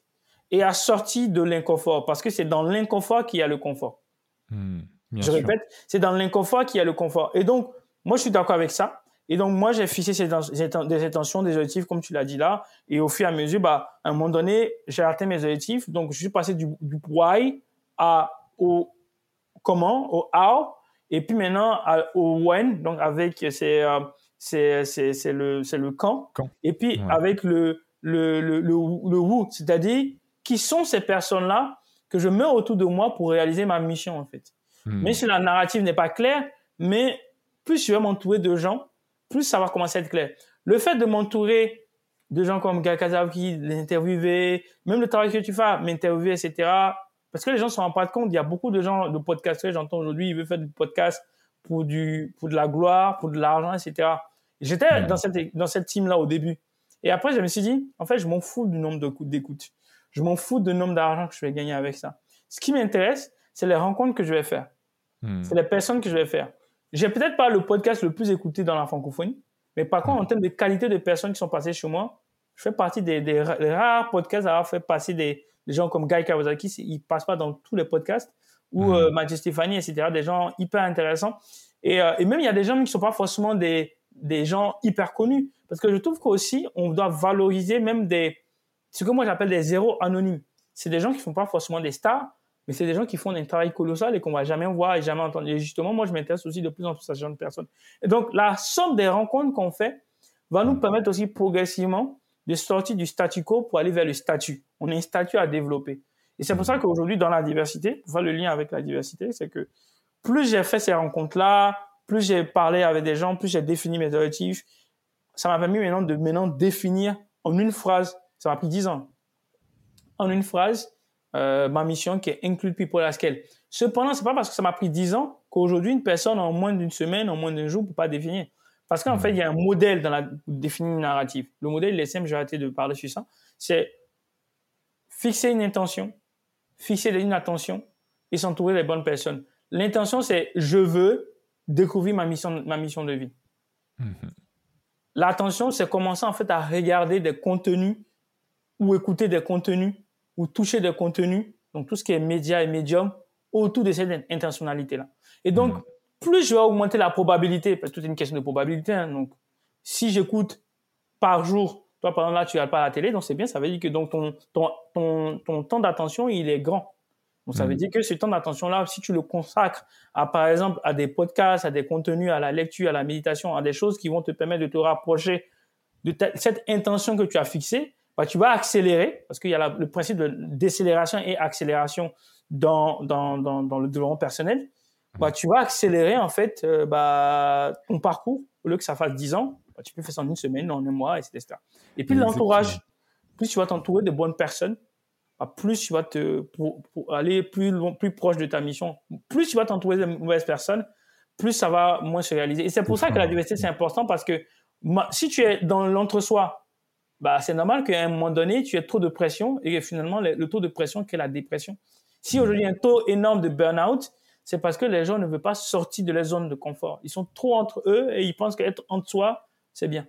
et à sortir de l'inconfort. Parce que c'est dans l'inconfort qu'il y a le confort. Hmm, je répète, c'est dans l'inconfort qu'il y a le confort. Et donc, moi, je suis d'accord avec ça. Et donc, moi, j'ai fixé des intentions, des objectifs, comme tu l'as dit là. Et au fur et à mesure, bah, à un moment donné, j'ai atteint mes objectifs. Donc, je suis passé du, du why à, au comment, au how. Et puis maintenant, au when, donc avec, c'est, euh, c'est, c'est, c'est le, c'est le quand. Et puis avec le, le, le, le, who, c'est-à-dire qui sont ces personnes-là que je mets autour de moi pour réaliser ma mission, en fait. Même si la narrative n'est pas claire, mais plus je vais m'entourer de gens, plus ça va commencer à être clair. Le fait de m'entourer de gens comme Gakazavi, l'interviewer, même le travail que tu fais, m'interviewer, etc., parce que les gens ne se rendent pas compte, il y a beaucoup de gens, de podcasteurs, j'entends aujourd'hui, ils veulent faire du podcast pour, du, pour de la gloire, pour de l'argent, etc. J'étais dans cette, dans cette team-là au début. Et après, je me suis dit, en fait, je m'en fous du nombre d'écoutes. Je m'en fous du nombre d'argent que je vais gagner avec ça. Ce qui m'intéresse, c'est les rencontres que je vais faire. Hmm. C'est les personnes que je vais faire. J'ai peut-être pas le podcast le plus écouté dans la francophonie, mais par contre, en termes de qualité de personnes qui sont passées chez moi, je fais partie des, des rares podcasts à avoir fait passer des, des gens comme Guy Kawasaki, ils passent pas dans tous les podcasts, ou mmh. Mathieu Stéphanie, etc., des gens hyper intéressants. Et, euh, et même, il y a des gens qui sont pas forcément des, des gens hyper connus. Parce que je trouve qu'aussi, on doit valoriser même des, ce que moi j'appelle des zéros anonymes. C'est des gens qui font pas forcément des stars, mais c'est des gens qui font un travail colossal et qu'on va jamais voir et jamais entendre. Et justement, moi, je m'intéresse aussi de plus en plus à ce genre de personnes. Et donc, la somme des rencontres qu'on fait va nous permettre aussi progressivement de sortir du statu quo pour aller vers le statut. On a un statut à développer. Et c'est pour ça qu'aujourd'hui, dans la diversité, pour faire le lien avec la diversité, c'est que plus j'ai fait ces rencontres-là, plus j'ai parlé avec des gens, plus j'ai défini mes objectifs, ça m'a permis maintenant de maintenant définir en une phrase, ça m'a pris dix ans, en une phrase, euh, ma mission qui est Include People at Scale. Cependant, c'est pas parce que ça m'a pris dix ans qu'aujourd'hui, une personne en moins d'une semaine, en moins d'un jour, ne peut pas définir. Parce qu'en fait, il y a un modèle dans la définir une narrative. Le modèle, il est simple, j'ai arrêté de parler sur ça. C'est fixer une intention, fixer une attention et s'entourer des bonnes personnes. L'intention, c'est je veux découvrir ma mission, ma mission de vie. Mhm. L'attention, c'est commencer en fait à regarder des contenus ou écouter des contenus ou toucher des contenus, donc tout ce qui est média et médium, autour de cette intentionnalité-là. Et donc, mhm. Plus je vais augmenter la probabilité, parce que tout est une question de probabilité, hein, donc si j'écoute par jour, toi par exemple là tu regardes pas la télé, donc c'est bien, ça veut dire que donc ton, ton, ton, ton temps d'attention il est grand. Donc ça veut mhm. dire que ce temps d'attention-là, si tu le consacres à, par exemple, à des podcasts, à des contenus, à la lecture, à la méditation, à des choses qui vont te permettre de te rapprocher de cette intention que tu as fixée, bah, tu vas accélérer, parce qu'il y a le principe de décélération et accélération dans, dans, dans, dans le développement personnel. Bah, tu vas accélérer, en fait, euh, bah, ton parcours. Au lieu que ça fasse 10 ans, bah, tu peux faire ça en une semaine, en un mois, etc. Et puis l'entourage, plus tu vas t'entourer de bonnes personnes, bah, plus tu vas te pour, aller plus plus proche de ta mission, plus tu vas t'entourer de mauvaises personnes, plus ça va moins se réaliser. Et c'est pour ça que la diversité c'est important parce que si tu es dans l'entre-soi, bah c'est normal qu'à un moment donné tu aies trop de pression et finalement le, taux de pression qu'est la dépression. Si aujourd'hui il y a un taux énorme de burn-out, c'est parce que les gens ne veulent pas sortir de leur zone de confort. Ils sont trop entre eux et ils pensent qu'être entre soi, c'est bien.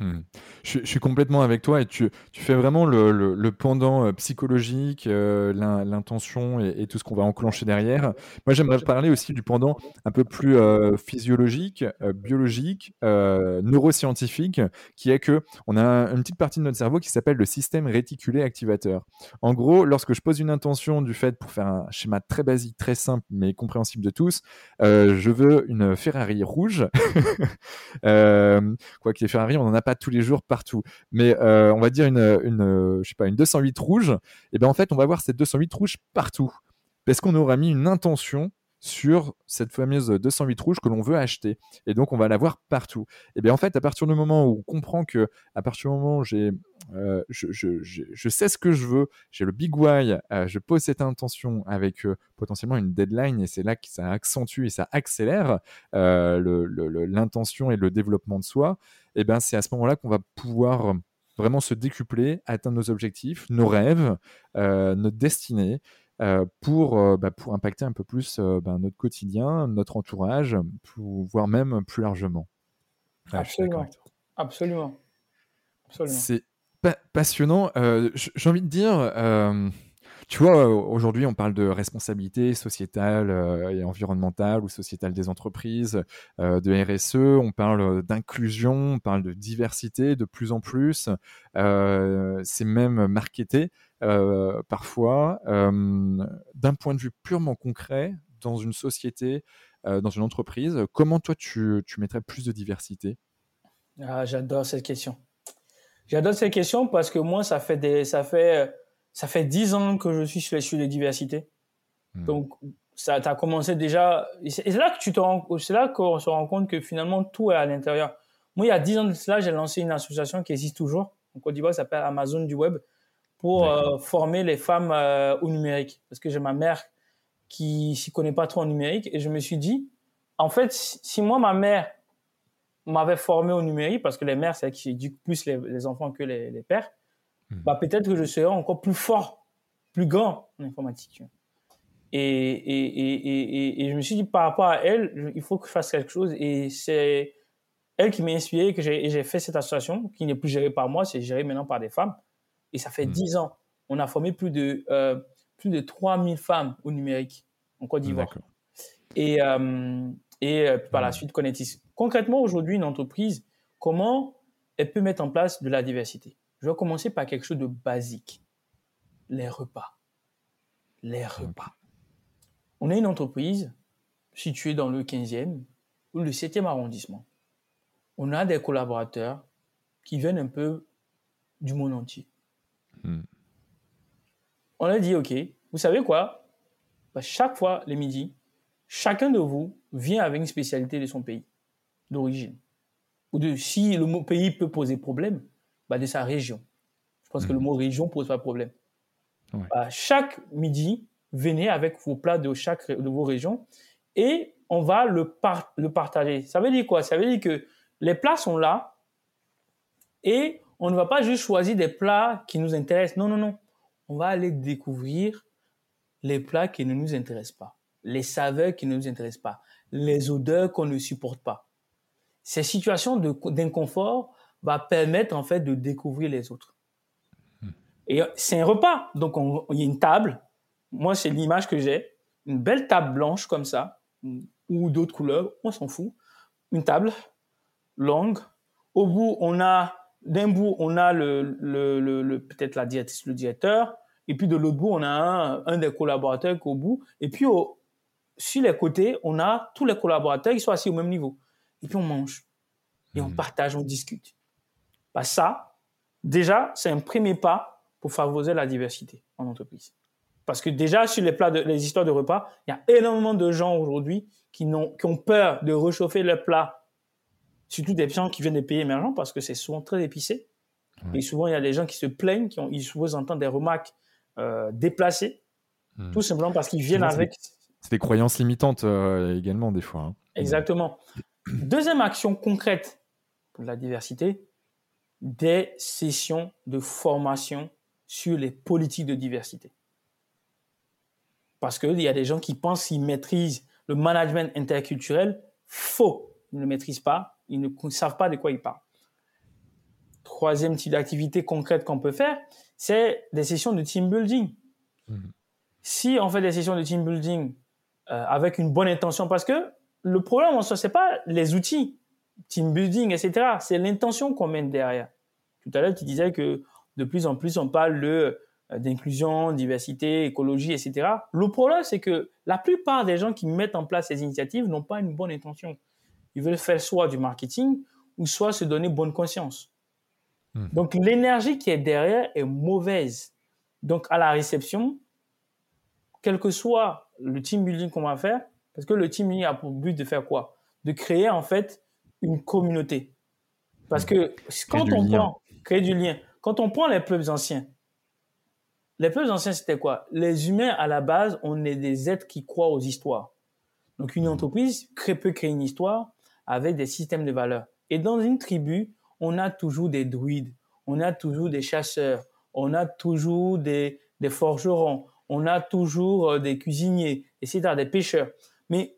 Hmm. Je, suis complètement avec toi et tu, fais vraiment le, le, pendant euh, psychologique, euh, l'intention et, tout ce qu'on va enclencher derrière. Moi, j'aimerais parler aussi du pendant un peu plus euh, physiologique, biologique, neuroscientifique, qui est que on a une petite partie de notre cerveau qui s'appelle le système réticulé activateur. En gros, lorsque je pose une intention du fait, pour faire un schéma très basique, très simple, mais compréhensible de tous, je veux une Ferrari rouge. quoi que les Ferrari, on en a tous les jours partout, mais euh, on va dire une, une, je sais pas, une 208 rouge, et ben en fait, on va voir cette 208 rouge partout, parce qu'on aura mis une intention sur cette fameuse 208 rouge que l'on veut acheter. Et donc, on va la voir partout. Et bien, en fait, à partir du moment où on comprend que, à partir du moment où j'ai, euh, je, je, je, sais ce que je veux, j'ai le big why, euh, je pose cette intention avec potentiellement une deadline, et c'est là que ça accentue et ça accélère l'intention et le développement de soi et ben c'est à ce moment-là qu'on va pouvoir vraiment se décupler, atteindre nos objectifs, nos rêves, euh, notre destinée, euh, pour, euh, bah, pour impacter un peu plus ben, notre quotidien, notre entourage, voire même plus largement. Absolument. Absolument. C'est passionnant. J'ai envie de dire tu vois, aujourd'hui, on parle de responsabilité sociétale euh, et environnementale ou sociétale des entreprises, euh, de RSE, on parle d'inclusion, on parle de diversité de plus en plus. Euh, c'est même marketé parfois. D'un point de vue purement concret, dans une société, dans une entreprise, comment toi tu, tu mettrais plus de diversité? Ah, J'adore cette question. J'adore cette question parce que moi, ça fait des, ça fait ça fait dix ans que je suis sur les sujets de diversité. Hmm. Donc, ça a commencé déjà. Et c'est là que tu te rends, c'est là qu'on se rend compte que finalement tout est à l'intérieur. Moi, il y a dix ans de cela, j'ai lancé une association qui existe toujours en Côte d'Ivoire, s'appelle Amazon du web, pour euh, former les femmes euh, au numérique. Parce que j'ai ma mère qui s'y connaît pas trop en numérique et je me suis dit, en fait, si moi ma mère m'avait formé au numérique, parce que les mères c'est qui éduquent plus les, enfants que les, les pères, Hmm. bah, peut-être que je serai encore plus fort, plus grand en informatique. Et, et, et, et, je me suis dit, par rapport à elle, il faut que je fasse quelque chose. Et c'est elle qui m'a inspiré, que j'ai fait cette association, qui n'est plus gérée par moi, c'est gérée maintenant par des femmes. Et ça fait hmm. dix ans. On a formé plus de, euh, plus de 3000 femmes au numérique en Côte d'Ivoire. Et, euh, et euh, par la hmm. suite, Connectis. Concrètement, aujourd'hui, une entreprise, comment elle peut mettre en place de la diversité? Je vais commencer par quelque chose de basique. Les repas. Les repas. On est une entreprise située dans le 15e ou le 7e arrondissement. On a des collaborateurs qui viennent un peu du monde entier. Hmm. On a dit, OK, vous savez quoi? Bah, Chaque fois, les midis, chacun de vous vient avec une spécialité de son pays d'origine. Ou de si le pays peut poser problème, bah, de sa région. Je pense que le mhm. mot région pose pas de problème. Bah, chaque midi, venez avec vos plats de chaque de vos régions et on va le, le partager. Ça veut dire quoi? Ça veut dire que les plats sont là et on ne va pas juste choisir des plats qui nous intéressent. Non, non, non. on va aller découvrir les plats qui ne nous intéressent pas, les saveurs qui ne nous intéressent pas, les odeurs qu'on ne supporte pas. Ces situations d'inconfort va permettre en fait de découvrir les autres. Hmm. Et c'est un repas, donc il y a une table. Moi, c'est l'image que j'ai, une belle table blanche comme ça, ou d'autres couleurs, on s'en fout. Une table longue. Au bout, on a d'un bout, on a le, le, peut-être la diététiste, le directeur, et puis de l'autre bout, on a un, des collaborateurs au bout, et puis au, sur les côtés, on a tous les collaborateurs qui sont assis au même niveau. Et puis on mange, et on hmm. partage, on discute. Bah ça, déjà, c'est un premier pas pour favoriser la diversité en entreprise. Parce que déjà, sur les plats, de, les histoires de repas, il y a énormément de gens aujourd'hui qui, qui ont peur de réchauffer le plat. Surtout des gens qui viennent des pays émergents parce que c'est souvent très épicé. Et souvent, il y a des gens qui se plaignent, qui ont, ils souvent entendent des remarques euh, déplacées, hmm. tout simplement parce qu'ils viennent avec. C'est des croyances limitantes euh, également, des fois. Hein. Exactement. Deuxième action concrète pour la diversité, des sessions de formation sur les politiques de diversité. Parce qu'il y a des gens qui pensent qu'ils maîtrisent le management interculturel. Faux. Ils ne le maîtrisent pas. Ils ne savent pas de quoi ils parlent. Troisième type d'activité concrète qu'on peut faire, c'est des sessions de team building. Mhm. Si on fait des sessions de team building euh, avec une bonne intention, parce que le problème en soi, c'est pas les outils, team building, etc. C'est l'intention qu'on mène derrière. Tout à l'heure, tu disais que de plus en plus, on parle de euh, d'inclusion, diversité, écologie, etc. Le problème, c'est que la plupart des gens qui mettent en place ces initiatives n'ont pas une bonne intention. Ils veulent faire soit du marketing ou soit se donner bonne conscience. Hmm. Donc l'énergie qui est derrière est mauvaise. Donc à la réception, quel que soit le team building qu'on va faire, parce que le team building a pour but de faire quoi? De créer en fait une communauté. Parce que quand on prend, créer du lien, quand on prend les peuples anciens, les peuples anciens, c'était quoi? Les humains, à la base, on est des êtres qui croient aux histoires. Donc, une entreprise peut créer une histoire avec des systèmes de valeurs. Et dans une tribu, on a toujours des druides, on a toujours des chasseurs, on a toujours des, des forgerons, on a toujours euh, des cuisiniers, etc., des pêcheurs. Mais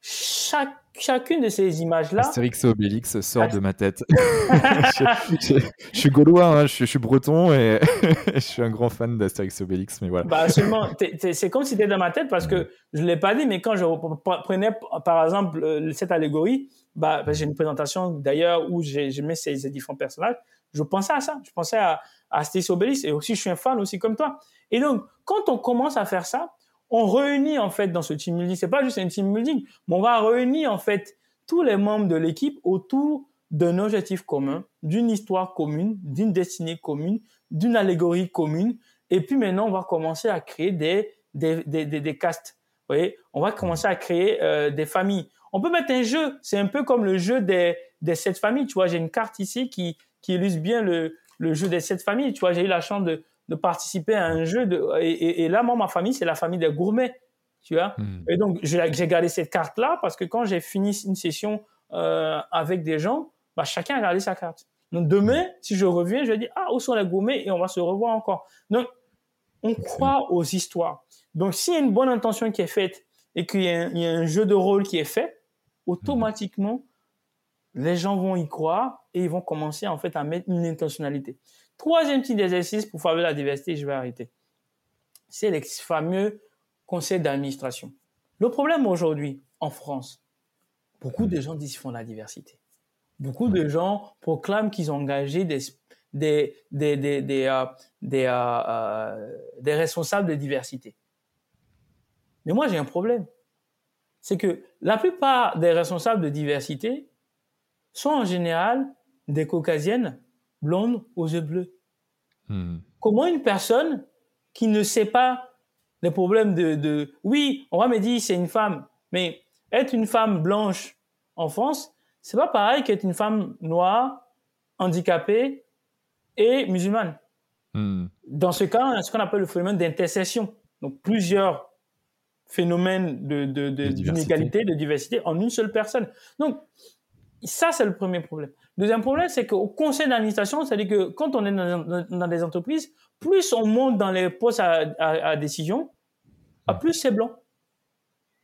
chaque chacune de ces images-là. Astérix et Obélix sort de ma tête. je, suis gaulois, hein, je, suis breton et je suis un grand fan d'Astérix et Obélix, mais voilà. Bah, c'est comme si c'était dans ma tête parce que je ne l'ai pas dit, mais quand je prenais par exemple euh, cette allégorie, bah, bah, j'ai une présentation d'ailleurs où je mets ces, différents personnages, je pensais à ça, je pensais à, à et Obélix et aussi je suis un fan aussi comme toi. Et donc, quand on commence à faire ça, on réunit en fait dans ce team building, c'est pas juste un team building, mais on va réunir en fait tous les membres de l'équipe autour d'un objectif commun, d'une histoire commune, d'une destinée commune, d'une allégorie commune. Et puis maintenant, on va commencer à créer des, des, des, des, castes. Vous voyez, on va commencer à créer euh, des familles. On peut mettre un jeu, c'est un peu comme le jeu des, des sept familles. Tu vois, j'ai une carte ici qui, qui illustre bien le, le jeu des sept familles. Tu vois, j'ai eu la chance de, de participer à un jeu. De, et, là, moi, ma famille, c'est la famille des gourmets. Tu vois? Hmm. Et donc, j'ai gardé cette carte-là parce que quand j'ai fini une session euh, avec des gens, bah, chacun a gardé sa carte. Donc, demain, hmm. si je reviens, je vais dire, ah, où sont les gourmets? Et on va se revoir encore. Donc, on croit aux histoires. Donc, s'il y a une bonne intention qui est faite et qu'il y, a un jeu de rôle qui est fait, automatiquement, les gens vont y croire et ils vont commencer en fait à mettre une intentionnalité. Troisième type d'exercice pour favoriser la diversité, je vais arrêter. C'est les fameux conseils d'administration. Le problème aujourd'hui, en France, beaucoup de gens disent qu'ils font la diversité. Beaucoup de gens proclament qu'ils ont engagé des, des, des, des, des, euh, euh, euh, des responsables de diversité. Mais moi, j'ai un problème. C'est que la plupart des responsables de diversité sont en général des caucasiennes blonde aux yeux bleus. Hmm. Comment une personne qui ne sait pas les problèmes de, de... Oui, on va me dire c'est une femme, mais être une femme blanche en France, c'est pas pareil qu'être une femme noire, handicapée et musulmane. Hmm. Dans ce cas, ce qu'on appelle le phénomène d'intercession. Donc plusieurs phénomènes de, d'inégalité, de, de, diversité en une seule personne. Donc, Ça, c'est le premier problème. Deuxième problème, c'est qu'au conseil d'administration, c'est-à-dire que quand on est dans, des entreprises, plus on monte dans les postes à, décision, à plus c'est blanc,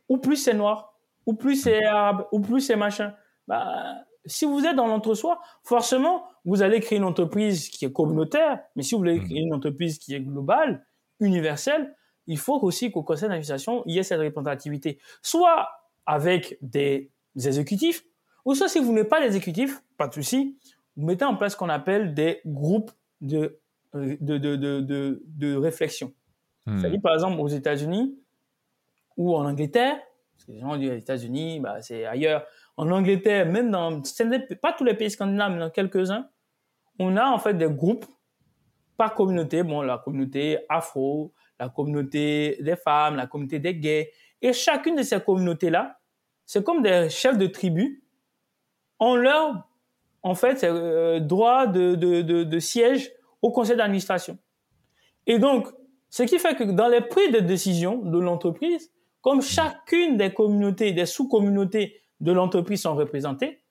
ou plus c'est noir, ou plus c'est arabe, ou plus c'est machin. Bah, si vous êtes dans l'entre-soi, forcément, vous allez créer une entreprise qui est communautaire, mais si vous voulez créer une entreprise qui est globale, universelle, il faut aussi qu'au conseil d'administration, il y ait cette représentativité. Soit avec des, exécutifs, ou soit si vous n'êtes pas l'exécutif, pas de souci, vous mettez en place ce qu'on appelle des groupes de, de, de, de, de réflexion. Hmm. C'est-à-dire, par exemple, aux États-Unis ou en Angleterre, parce que les gens disent aux États-Unis, bah, c'est ailleurs. En Angleterre, même dans, pas tous les pays scandinaves, mais dans quelques-uns, on a en fait des groupes par communauté. Bon, la communauté afro, la communauté des femmes, la communauté des gays. Et chacune de ces communautés-là, c'est comme des chefs de tribu, ont leur, en fait, euh, droit de, siège au conseil d'administration. Et donc, ce qui fait que dans les prises de décision de l'entreprise, comme chacune des communautés, des sous-communautés de l'entreprise sont représentées,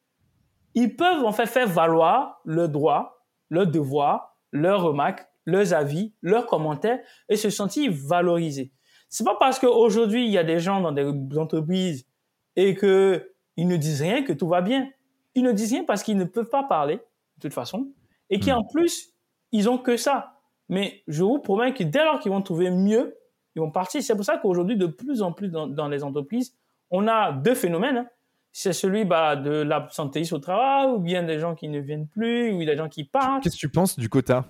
ils peuvent en fait faire valoir leurs droits, leurs devoirs, leurs remarques, leurs avis, leurs commentaires et se sentir valorisés. C'est pas parce qu'aujourd'hui il y a des gens dans des entreprises et que ils ne disent rien que tout va bien. Ils ne disent rien parce qu'ils ne peuvent pas parler de toute façon et qu'en hmm. plus ils ont que ça. Mais je vous promets que dès lors qu'ils vont trouver mieux, ils vont partir. C'est pour ça qu'aujourd'hui, de plus en plus dans, les entreprises, on a deux phénomènes. Hein. C'est celui bah, de l'absentéisme au travail, ou bien des gens qui ne viennent plus, ou des gens qui partent. Qu'est-ce que tu penses du quota?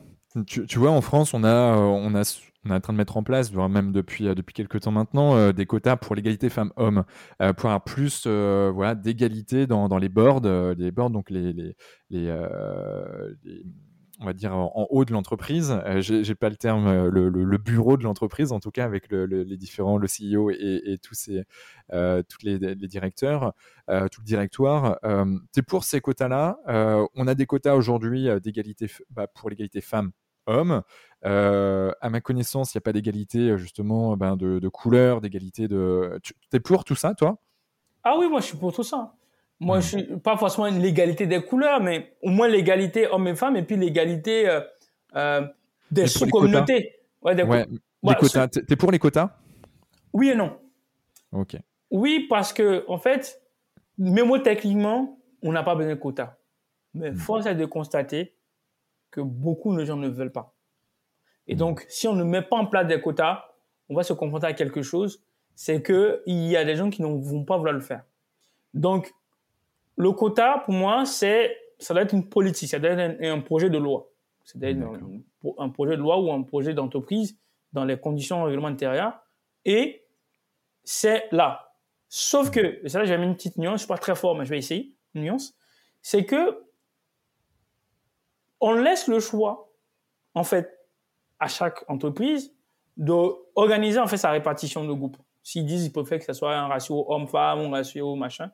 Tu, vois, en France, on a, euh, on a, on est en train de mettre en place, même depuis euh, depuis quelques temps maintenant, euh, des quotas pour l'égalité femmes-hommes, pour avoir plus, voilà, d'égalité dans, dans les boards, les boards, donc les, les, les on va dire en, haut de l'entreprise. Euh, j'ai pas le terme, euh, le, bureau de l'entreprise, en tout cas avec les différents, le CEO et, tous ces, euh, tous les, directeurs, tout le directoire. c'est pour ces quotas-là. on a des quotas aujourd'hui d'égalité bah, pour l'égalité femmes-hommes. à ma connaissance, il n'y a pas d'égalité justement ben, de, couleur, d'égalité de. Tu es pour tout ça, toi? Ah oui, moi je suis pour tout ça. Moi, hmm. je suis pas forcément une l'égalité des couleurs, mais au moins l'égalité hommes et femmes, et puis l'égalité euh, euh des sous-communautés. Ouais, des ouais, quotas. T'es pour les quotas? Oui et non. Ok. Oui, parce que en fait, mémotechniquement, on n'a pas besoin de quotas. Mais hmm. force est de constater que beaucoup de gens ne veulent pas. Et hmm. donc, si on ne met pas en place des quotas, on va se confronter à quelque chose, c'est que il y a des gens qui ne vont pas vouloir le faire. Donc, le quota, pour moi, c'est, ça doit être une politique, ça doit être un, projet de loi. C'est un, un, projet de loi ou un projet d'entreprise dans les conditions réglementaires. Et c'est là. Sauf que, et ça là, j'ai mis une petite nuance, je suis pas très fort, mais je vais essayer, une nuance. C'est que, on laisse le choix, en fait, à chaque entreprise d'organiser, en fait, sa répartition de groupe. S'ils disent, ils préfèrent que ce soit un ratio homme-femme, un ratio machin,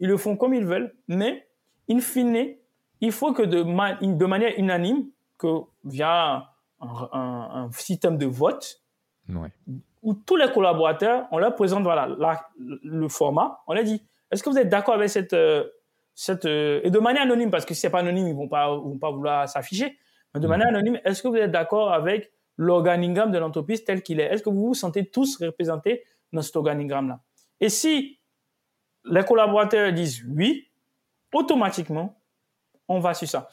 ils le font comme ils veulent, mais in fine, il faut que de, de manière unanime, que via un, système de vote, où tous les collaborateurs, on leur présente voilà, le format, on leur dit, est-ce que vous êtes d'accord avec cette... Euh, cette euh, et de manière anonyme, parce que si c'est pas anonyme, ils vont pas, vont pas vouloir s'afficher, mais de manière anonyme, est-ce que vous êtes d'accord avec l'organigramme de l'entreprise tel qu'il est? Est-ce que vous vous sentez tous représentés dans cet organigramme-là? Et si les collaborateurs disent oui, automatiquement, on va sur ça.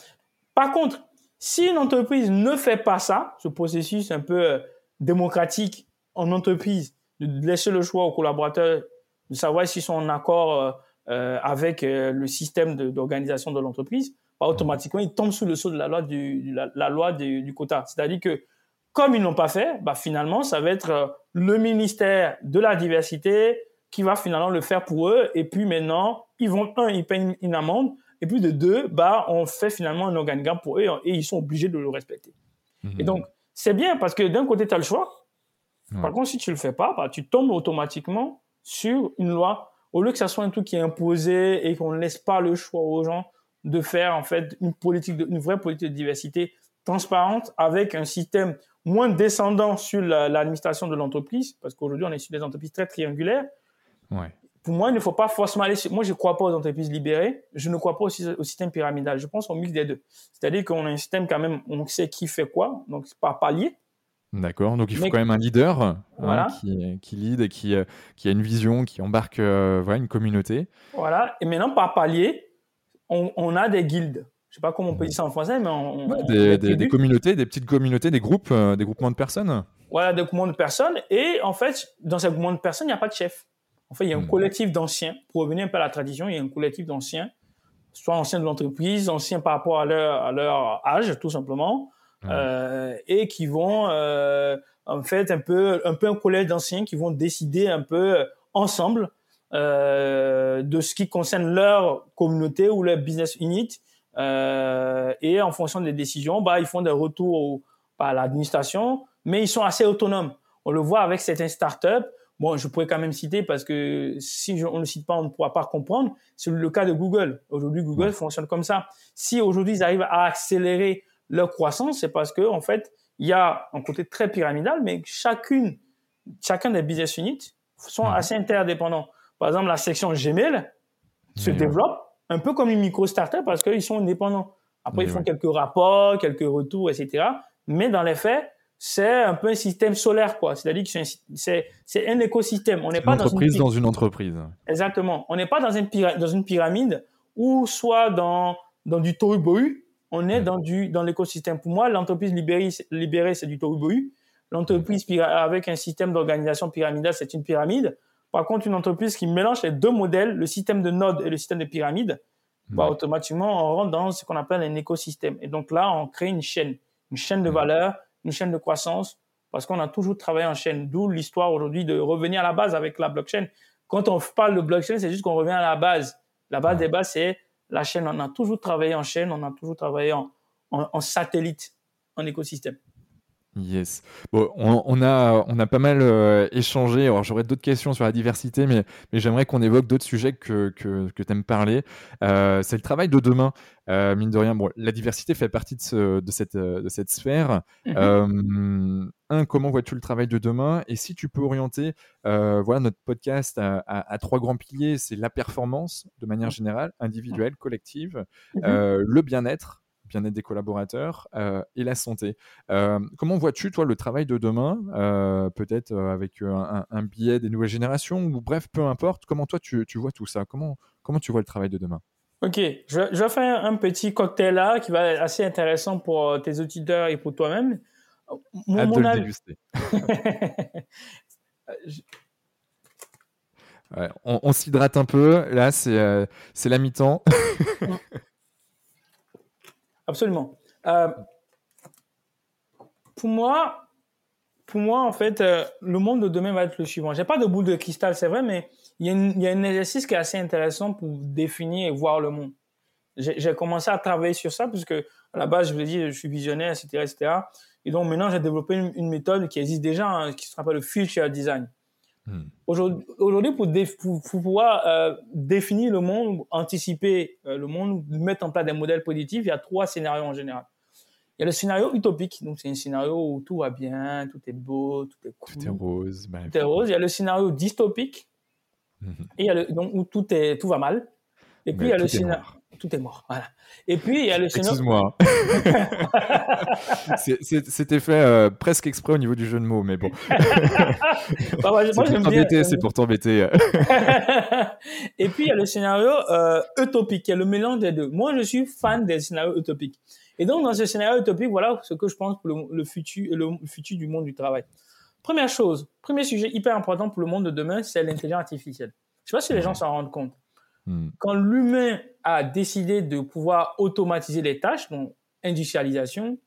Par contre, si une entreprise ne fait pas ça, ce processus un peu euh, démocratique en entreprise, de laisser le choix aux collaborateurs de savoir s'ils sont en accord euh, euh, avec le système d'organisation de, l'entreprise, bah, automatiquement, ils tombent sous le sceau de la loi du, la, loi du, quota. C'est-à-dire que comme ils n'ont pas fait, bah, finalement, ça va être le ministère de la diversité, qui va finalement le faire pour eux. Et puis maintenant, ils vont, un, ils payent une, amende. Et puis de deux, bah, on fait finalement un organigramme pour eux et, ils sont obligés de le respecter. Et mhm. donc, c'est bien parce que d'un côté, tu as le choix. Par contre, si tu le fais pas, bah, tu tombes automatiquement sur une loi. Au lieu que ça soit un truc qui est imposé et qu'on ne laisse pas le choix aux gens de faire en fait une politique, de, une vraie politique de diversité transparente avec un système moins descendant sur l'administration de l'entreprise, parce qu'aujourd'hui on est sur des entreprises très triangulaires, pour moi, il ne faut pas forcément aller. Moi, je ne crois pas aux entreprises libérées. Je ne crois pas au système pyramidal. Je pense au mix des deux. C'est-à-dire qu'on a un système quand même, on sait qui fait quoi, donc par palier. D'accord, donc il faut quand même un leader hein, qui, qui lead et qui, euh, qui a une vision, qui embarque euh, voilà, une communauté. Voilà, et maintenant par palier, on, on a des guildes. Je sais pas comment on peut dire ça en français, mais on, des, des, communautés, des petites communautés, des groupes, euh, des groupements de personnes. Voilà, des groupements de personnes. Et en fait, dans ces groupements de personnes, il n'y a pas de chef. En fait, il y a un hmm. collectif d'anciens. Pour revenir un peu à la tradition, il y a un collectif d'anciens, soit anciens de l'entreprise, anciens par rapport à leur, à leur âge, tout simplement, euh, et qui vont, euh, en fait, un peu, un peu un collège d'anciens qui vont décider un peu ensemble euh, de ce qui concerne leur communauté ou leur business unit. Euh, et en fonction des décisions, bah, ils font des retours à l'administration, mais ils sont assez autonomes. On le voit avec certaines startups Bon, je pourrais quand même citer parce que si on ne le cite pas, on ne pourra pas comprendre. C'est le cas de Google. Aujourd'hui, Google fonctionne comme ça. Si aujourd'hui ils arrivent à accélérer leur croissance, c'est parce que en fait, il y a un côté très pyramidal, mais chacune, chacun des business units sont assez interdépendants. Par exemple, la section Gmail se développe un peu comme une micro startup parce qu'ils sont indépendants. Après, ils font quelques rapports, quelques retours, etc. Mais dans les faits, c'est un peu un système solaire, quoi. C'est-à-dire que c'est un, un écosystème. On n'est pas une entreprise dans une, entreprise. Exactement. On n'est pas dans une, dans une pyramide ou soit dans, dans du tohu On est dans du dans l'écosystème. Pour moi, l'entreprise libérée, libérée c'est du tohu L'entreprise avec un système d'organisation pyramidale, c'est une pyramide. Par contre, une entreprise qui mélange les deux modèles, le système de node et le système de pyramide, bah, automatiquement, on rentre dans ce qu'on appelle un écosystème. Et donc là, on crée une chaîne, une chaîne de valeur une chaîne de croissance parce qu'on a toujours travaillé en chaîne. D'où l'histoire aujourd'hui de revenir à la base avec la blockchain. Quand on parle de blockchain, c'est juste qu'on revient à la base. La base des bases, c'est la chaîne. On a toujours travaillé en chaîne, on a toujours travaillé en satellite, en écosystème. Yes. Bon, on, a, on a pas mal euh, échangé. Alors, j'aurais d'autres questions sur la diversité, mais, mais j'aimerais qu'on évoque d'autres sujets que, que, que tu aimes parler. Euh, c'est le travail de demain. Euh, mine de rien, bon, la diversité fait partie de, ce, de, cette, de cette sphère. Mm-hmm. un, comment vois-tu le travail de demain? Et si tu peux orienter voilà, notre podcast à, à, trois grands piliers, c'est la performance de manière générale, individuelle, collective, mm-hmm. le bien-être bien-être des collaborateurs euh, et la santé. Euh, comment vois-tu, toi, le travail de demain, euh, peut-être avec un, biais des nouvelles générations, ou bref, peu importe, comment toi, tu, vois tout ça? Comment, comment tu vois le travail de demain? Ok, je, vais faire un petit cocktail là qui va être assez intéressant pour tes auditeurs et pour toi-même. Mon, mon de on, on s'hydrate un peu. Là, c'est c'est la mi-temps. Absolument. Euh, pour moi, pour moi, en fait, euh, le monde de demain va être le suivant. J'ai pas de boule de cristal, c'est vrai, mais il y, a un exercice qui est assez intéressant pour définir et voir le monde. J'ai commencé à travailler sur ça parce que à la base, je vous l'ai dit, je suis visionnaire, etc., etc. Et donc maintenant, j'ai développé une, méthode qui existe déjà, hein, qui se appelle le future design. Hmm. Aujourd'hui, pour, pour, pouvoir euh, définir le monde, anticiper euh, le monde, mettre en place des modèles positifs, il y a trois scénarios en général. Il y a le scénario utopique, donc c'est un scénario où tout va bien, tout est beau, tout est cool. Tout est rose. tout est rose. Il y a le scénario dystopique, hmm. et il y a le, donc, où tout, est, tout va mal. Et puis il y a le scénario tout est mort. Voilà. Et puis, il y a le Excuse-moi. C'était fait euh, presque exprès au niveau du jeu de mots, mais bon. bah, moi, c'est pour t'embêter. Et puis, il y a le scénario euh, utopique, qui est le mélange des deux. Moi, je suis fan des scénarios utopiques. Et donc, dans ce scénario utopique, voilà ce que je pense pour le, futur, le futur du monde du travail. Première chose, premier sujet hyper important pour le monde de demain, c'est l'intelligence artificielle. Je ne sais pas si les gens s'en rendent compte. Hmm. Quand l'humain a décidé de pouvoir automatiser les tâches, donc industrialisation,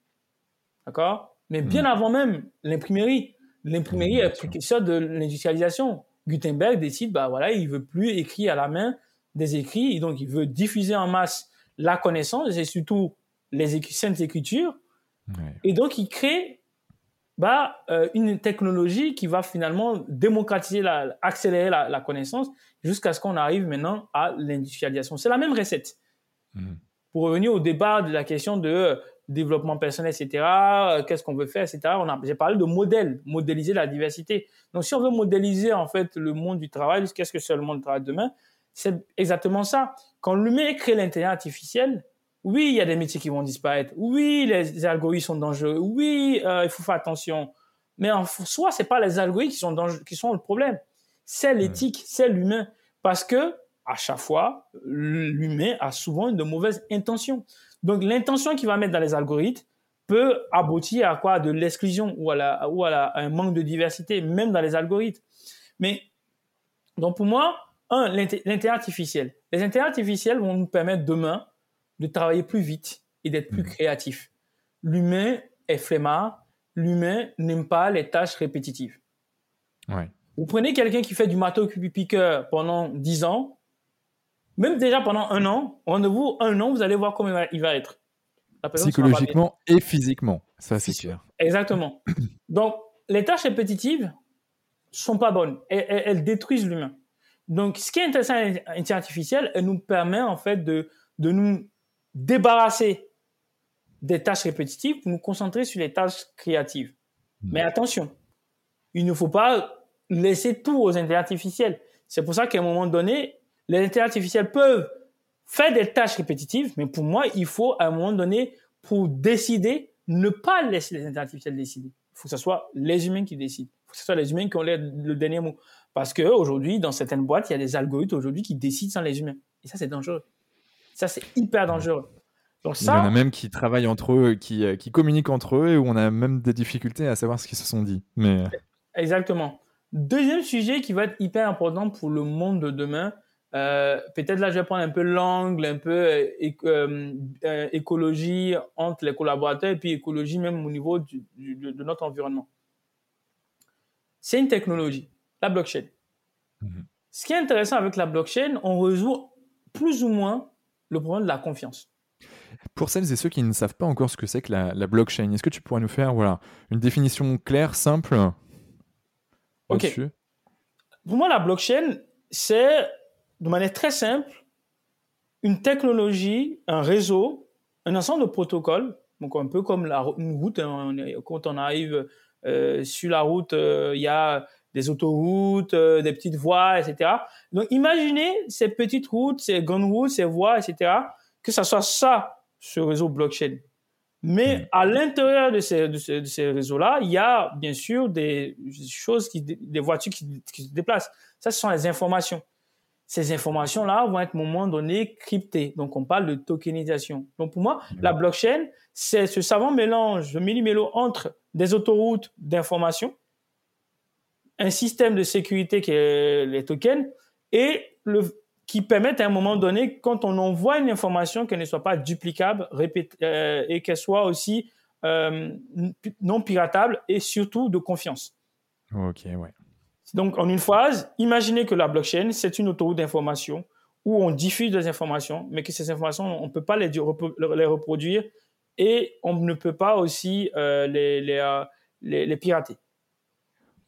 d'accord? Mais bien hmm. avant même l'imprimerie. L'imprimerie est précurseur de l'industrialisation. Gutenberg décide, bah voilà, il veut plus écrire à la main des écrits, et donc il veut diffuser en masse la connaissance, et surtout les saintes écritures. Et donc il crée bah, euh, une technologie qui va finalement démocratiser, la, accélérer la, connaissance jusqu'à ce qu'on arrive maintenant à l'industrialisation. C'est la même recette. Mhm. Pour revenir au débat de la question de développement personnel, etc. Euh, qu'est-ce qu'on veut faire, etc. On a, j'ai parlé de modèle, modéliser la diversité. Donc, si on veut modéliser en fait le monde du travail, qu'est-ce que c'est le monde du travail demain C'est exactement ça. Quand l'humain crée l'intelligence artificielle, oui, il y a des métiers qui vont disparaître. Oui, les, algorithmes sont dangereux. Oui, euh, il faut faire attention. Mais en soi, c'est pas les algorithmes qui sont qui sont le problème. C'est l'éthique, c'est l'humain. Parce que à chaque fois, l'humain a souvent de mauvaises intentions. Donc, l'intention qu'il va mettre dans les algorithmes peut aboutir à quoi? De l'exclusion ou, à, la, ou à, un manque de diversité, même dans les algorithmes. Mais, donc pour moi, un, l'intelligence artificielle. Les intelligences artificielles vont nous permettre demain de travailler plus vite et d'être plus mmh. créatif. L'humain est flemmard, l'humain n'aime pas les tâches répétitives. Vous prenez quelqu'un qui fait du marteau piqueur pendant 10 ans, même déjà pendant un an, rendez-vous un an, vous allez voir comment il va, être. Psychologiquement et physiquement, ça c'est sûr. Exactement. Donc, les tâches répétitives sont pas bonnes. Elles, elles détruisent l'humain. Donc, ce qui est intéressant à l'intelligence artificielle, elle nous permet en fait de, de nous débarrasser des tâches répétitives pour nous concentrer sur les tâches créatives. Hmm. Mais attention, il ne faut pas laisser tout aux intelligences artificielles. C'est pour ça qu'à un moment donné, les intelligences artificielles peuvent faire des tâches répétitives, mais pour moi, il faut à un moment donné, pour décider, ne pas laisser les intelligences artificielles décider. Il faut que ce soit les humains qui décident. Il faut que ce soit les humains qui ont le dernier mot. Parce qu'aujourd'hui, dans certaines boîtes, il y a des algorithmes aujourd'hui qui décident sans les humains. Et ça, c'est dangereux. Ça, c'est hyper dangereux. Donc ça, il y en a même qui travaillent entre eux, qui, euh, qui communiquent entre eux, et où on a même des difficultés à savoir ce qu'ils se sont dit. Mais... Exactement. Deuxième sujet qui va être hyper important pour le monde de demain, euh, peut-être là, je vais prendre un peu l'angle, un peu euh, euh, écologie entre les collaborateurs et puis écologie même au niveau de, notre environnement. C'est une technologie, la blockchain. Mhm. Ce qui est intéressant avec la blockchain, on résout plus ou moins le problème de la confiance. Pour celles et ceux qui ne savent pas encore ce que c'est que la, la blockchain, est-ce que tu pourrais nous faire voilà, une définition claire, simple Ok. Pour moi, la blockchain, c'est de manière très simple, une technologie, un réseau, un ensemble de protocoles, donc un peu comme la, une route, hein, quand on arrive euh, sur la route, euh, il y a des autoroutes, euh, des petites voies, etc. Donc imaginez ces petites routes, ces grandes routes, ces voies, etc., que ça soit ça, ce réseau blockchain. Mais hmm. à l'intérieur de ces, de ces, réseaux-là, il y a bien sûr des choses, qui, des voitures qui, qui se déplacent. Ça, ce sont les informations ces informations-là vont être à un moment donné cryptées. Donc, on parle de tokenisation. Donc, pour moi, la blockchain, c'est ce savant mélange, le méli-mélo entre des autoroutes d'information, un système de sécurité qui est les tokens, et le, qui permettent à un moment donné, quand on envoie une information, qu'elle ne soit pas duplicable euh, et qu'elle soit aussi euh, non piratable et surtout de confiance. Ok, ouais. Donc, en une phrase, imaginez que la blockchain, c'est une autoroute d'information où on diffuse des informations, mais que ces informations, on ne peut pas les, les, reproduire et on ne peut pas aussi euh, les, les, les, pirater.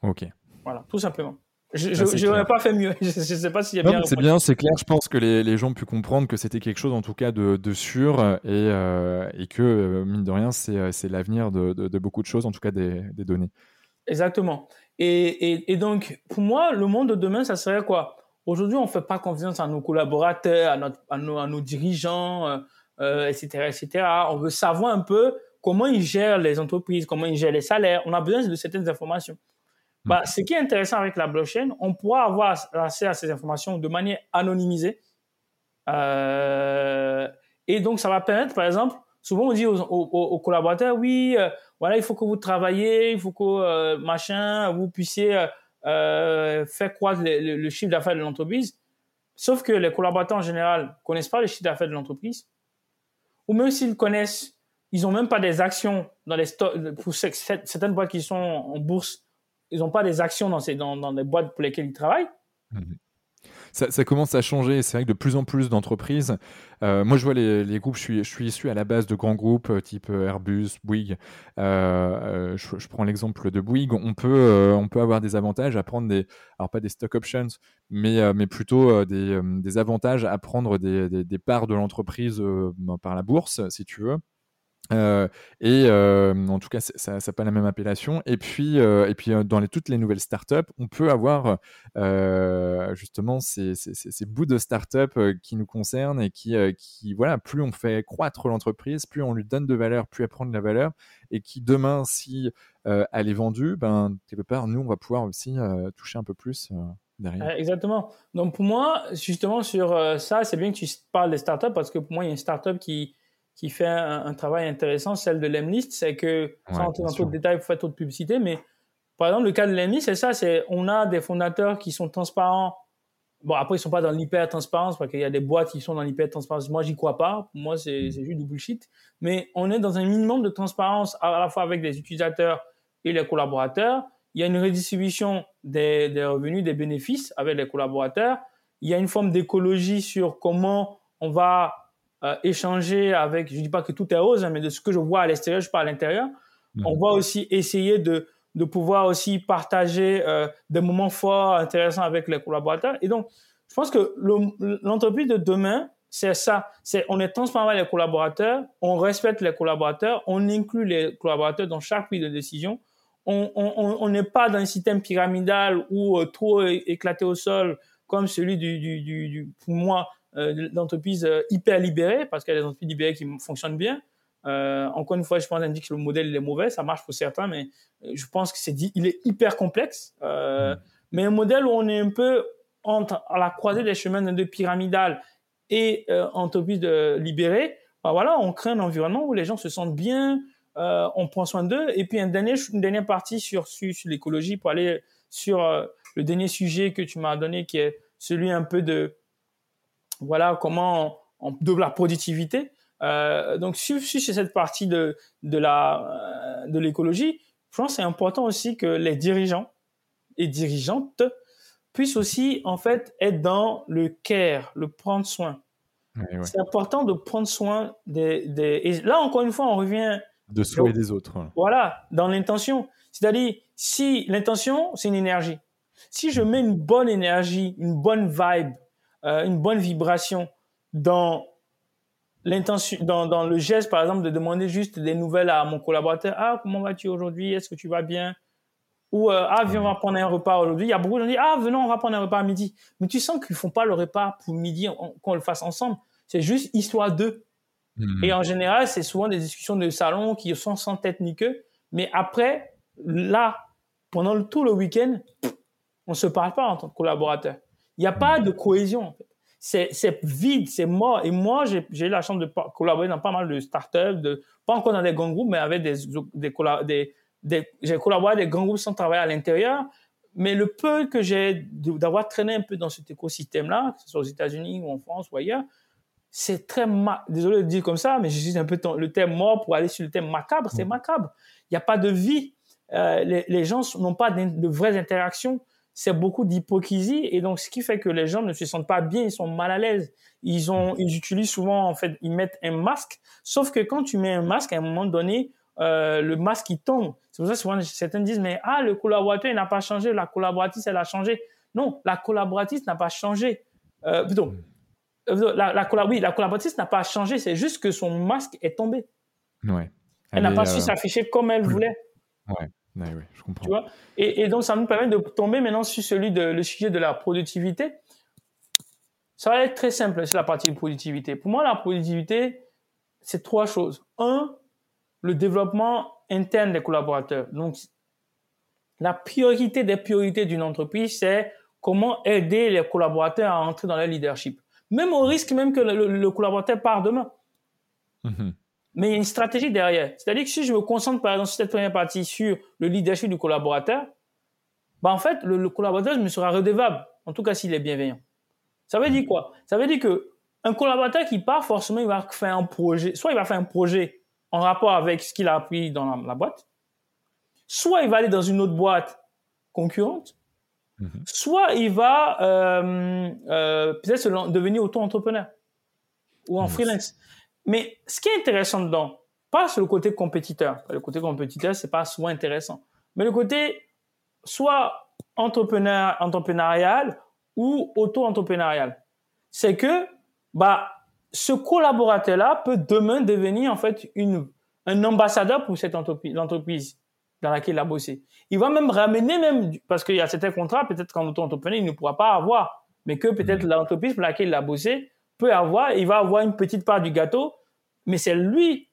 Ok. Voilà, tout simplement. Je n'aurais pas fait mieux. je ne sais pas s'il y a bien. C'est bien, c'est clair. Je pense que les, les, gens ont pu comprendre que c'était quelque chose, en tout cas, de, de sûr et, euh, et que, mine de rien, c'est l'avenir de, de, de, beaucoup de choses, en tout cas des, des données. Exactement. Et, donc, pour moi, le monde de demain, ça serait quoi? Aujourd'hui, on ne fait pas confiance à nos collaborateurs, à, nos, dirigeants, etc., euh, etc. Euh, on veut savoir un peu comment ils gèrent les entreprises, comment ils gèrent les salaires. On a besoin de certaines informations. Bah, ce qui est intéressant avec la blockchain, on pourra avoir accès à ces informations de manière anonymisée. Euh, et donc, ça va permettre, par exemple, souvent on dit aux, collaborateurs, oui, voilà, il faut que vous travaillez, il faut que euh, machin, vous puissiez euh, euh, faire croître le, chiffre d'affaires de l'entreprise. Sauf que les collaborateurs en général connaissent pas le chiffre d'affaires de l'entreprise, ou même s'ils connaissent, ils ont même pas des actions dans les stocks. Pour certaines boîtes qui sont en bourse, ils n'ont pas des actions dans, ces, dans, dans les boîtes pour lesquelles ils travaillent. Mmh ça, commence à changer. C'est vrai que de plus en plus d'entreprises, euh, moi je vois les, groupes, je suis, je suis issu à la base de grands groupes euh, type euh, Airbus, Bouygues. je, prends l'exemple de Bouygues. On peut, on peut avoir des avantages à prendre des, alors pas des stock options, mais, mais plutôt des, des, avantages à prendre des, des, parts de l'entreprise ben, par la bourse, si tu veux. Euh, et euh, en tout cas, ça n'a pas la même appellation. Et puis, euh, et puis dans toutes les nouvelles startups, on peut avoir justement ces, bouts de startup qui nous concernent et qui, qui, voilà, plus on fait croître l'entreprise, plus on lui donne de valeur, plus elle prend de la valeur, et qui demain, si elle est vendue, ben, quelque part, nous, on va pouvoir aussi toucher un peu plus. Derrière. Exactement. Donc pour moi, justement sur ça, c'est bien que tu parles des startups parce que pour moi, il y a une startup qui, qui fait un, travail intéressant, celle de Lemlist, c'est que, sans rentrer dans trop de détails pour faire trop de publicité, mais par exemple, le cas de Lemlist, c'est ça, c'est on a des fondateurs qui sont transparents. Bon, après, ils sont pas dans l'hyper-transparence, parce qu'il y a des boîtes qui sont dans l'hyper-transparence. Moi, j'y crois pas. Pour moi, c'est mm. juste du bullshit. Mais on est dans un minimum de transparence à la fois avec les utilisateurs et les collaborateurs. Il y a une redistribution des, des revenus, des bénéfices avec les collaborateurs. Il y a une forme d'écologie sur comment on va euh, échanger avec, je dis pas que tout est rose, hein, mais de ce que je vois à l'extérieur, je parle à l'intérieur. Mhm. On va aussi essayer de, de pouvoir aussi partager euh, des moments forts, intéressants avec les collaborateurs. Et donc, je pense que l'entreprise de demain, c'est ça. C'est on est transparent avec les collaborateurs, on respecte les collaborateurs, on inclut les collaborateurs dans chaque prise de décision. On n'est pas dans un système pyramidal ou euh, trop éclaté au sol comme celui du, du, du, du pour moi, d'entreprises euh, hyper libérées, parce qu'il y a des entreprises libérées qui fonctionnent bien. Euh, encore une fois, je pense que le modèle est mauvais, ça marche pour certains, mais je pense que c'est dit, il est hyper complexe. Euh, mm. Mais un modèle où on est un peu entre, à la croisée des chemins de pyramidal et euh, entreprise de, libérée, ben voilà, on crée un environnement où les gens se sentent bien, euh, on prend soin d'eux. Et puis un dernier, une dernière partie sur, sur, sur l'écologie pour aller sur le dernier sujet que tu m'as donné, qui est celui un peu de voilà comment on, on la productivité. Euh, donc, si, si c'est cette partie de, de la, euh, de l'écologie, je pense que c'est important aussi que les dirigeants et dirigeantes puissent aussi, en fait, être dans le care, le prendre soin. C'est important de prendre soin des, des, Et là, encore une fois, on revient... De soi et des autres. Voilà, dans l'intention. C'est-à-dire, si l'intention, c'est une énergie. Si je mets une bonne énergie, une bonne vibe euh, une bonne vibration dans l'intention, dans, dans, le geste, par exemple, de demander juste des nouvelles à mon collaborateur. Ah, comment vas-tu aujourd'hui? Est-ce que tu vas bien? Ou, euh, ah, viens, on va prendre un repas aujourd'hui. Il y a beaucoup de gens qui disent, ah, venons, on va prendre un repas à midi. Mais tu sens qu'ils font pas le repas pour midi, qu'on le fasse ensemble. C'est juste histoire d'eux. Mhm. Et en général, c'est souvent des discussions de salon qui sont sans tête ni queue. Mais après, là, pendant tout le week-end, on se parle pas en tant que collaborateur. Il n'y a pas de cohésion. En fait. C'est vide, c'est mort. Et moi, j'ai eu la chance de collaborer dans pas mal de startups, de, pas encore dans des grands groupes, mais avec des, des, des, des j'ai collaboré avec des grands groupes sans travailler à l'intérieur. Mais le peu que j'ai d'avoir traîné un peu dans cet écosystème-là, que ce soit aux États-Unis ou en France ou ailleurs, c'est très désolé de dire comme ça, mais j'utilise un peu le thème mort pour aller sur le thème macabre. C'est mm. macabre. Il n'y a pas de vie. Euh, les, les, gens n'ont pas de vraies interactions c'est beaucoup d'hypocrisie et donc ce qui fait que les gens ne se sentent pas bien, ils sont mal à l'aise. Ils ont, ils utilisent souvent en fait, ils mettent un masque. Sauf que quand tu mets un masque, à un moment donné, euh, le masque il tombe. C'est pour ça que souvent certains disent mais ah le collaborateur n'a pas changé, la collaboratrice elle a changé. Non, la collaboratrice n'a pas changé. Euh, plutôt, euh, la, la, oui, la collaboratrice n'a pas changé, c'est juste que son masque est tombé. Ouais. Elle, n'a pas su euh, s'afficher comme elle voulait. Ouais je comprends. Tu vois? Et, et, donc, ça nous permet de tomber maintenant sur celui de, le sujet de la productivité. Ça va être très simple, c'est la partie de productivité. Pour moi, la productivité, c'est trois choses. Un, le développement interne des collaborateurs. Donc, la priorité des priorités d'une entreprise, c'est comment aider les collaborateurs à entrer dans le leadership. Même au risque même que le, collaborateur part demain. Mm-hmm mais il y a une stratégie derrière. C'est-à-dire que si je me concentre, par exemple, sur cette première partie sur le leadership du collaborateur, bah, en fait, le, collaborateur me sera redevable, en tout cas s'il est bienveillant. Ça veut dire quoi? Ça veut dire que un collaborateur qui part, forcément, il va faire un projet. Soit il va faire un projet en rapport avec ce qu'il a appris dans la, boîte, soit il va aller dans une autre boîte concurrente, mhm. soit il va euh, euh, peut-être devenir auto-entrepreneur ou en freelance. Mais ce qui est intéressant dedans, pas sur le côté compétiteur. Le côté compétiteur, c'est pas souvent intéressant. Mais le côté soit entrepreneur, entrepreneurial ou auto-entrepreneurial. C'est que, bah, ce collaborateur-là peut demain devenir, en fait, une, un ambassadeur pour cette entreprise, l'entreprise dans laquelle il a bossé. Il va même ramener même, parce qu'il y a certains contrats, peut-être qu'en auto-entrepreneur, il ne pourra pas avoir, mais que peut-être mm. l'entreprise pour laquelle il a bossé peut avoir, il va avoir une petite part du gâteau, mais c'est lui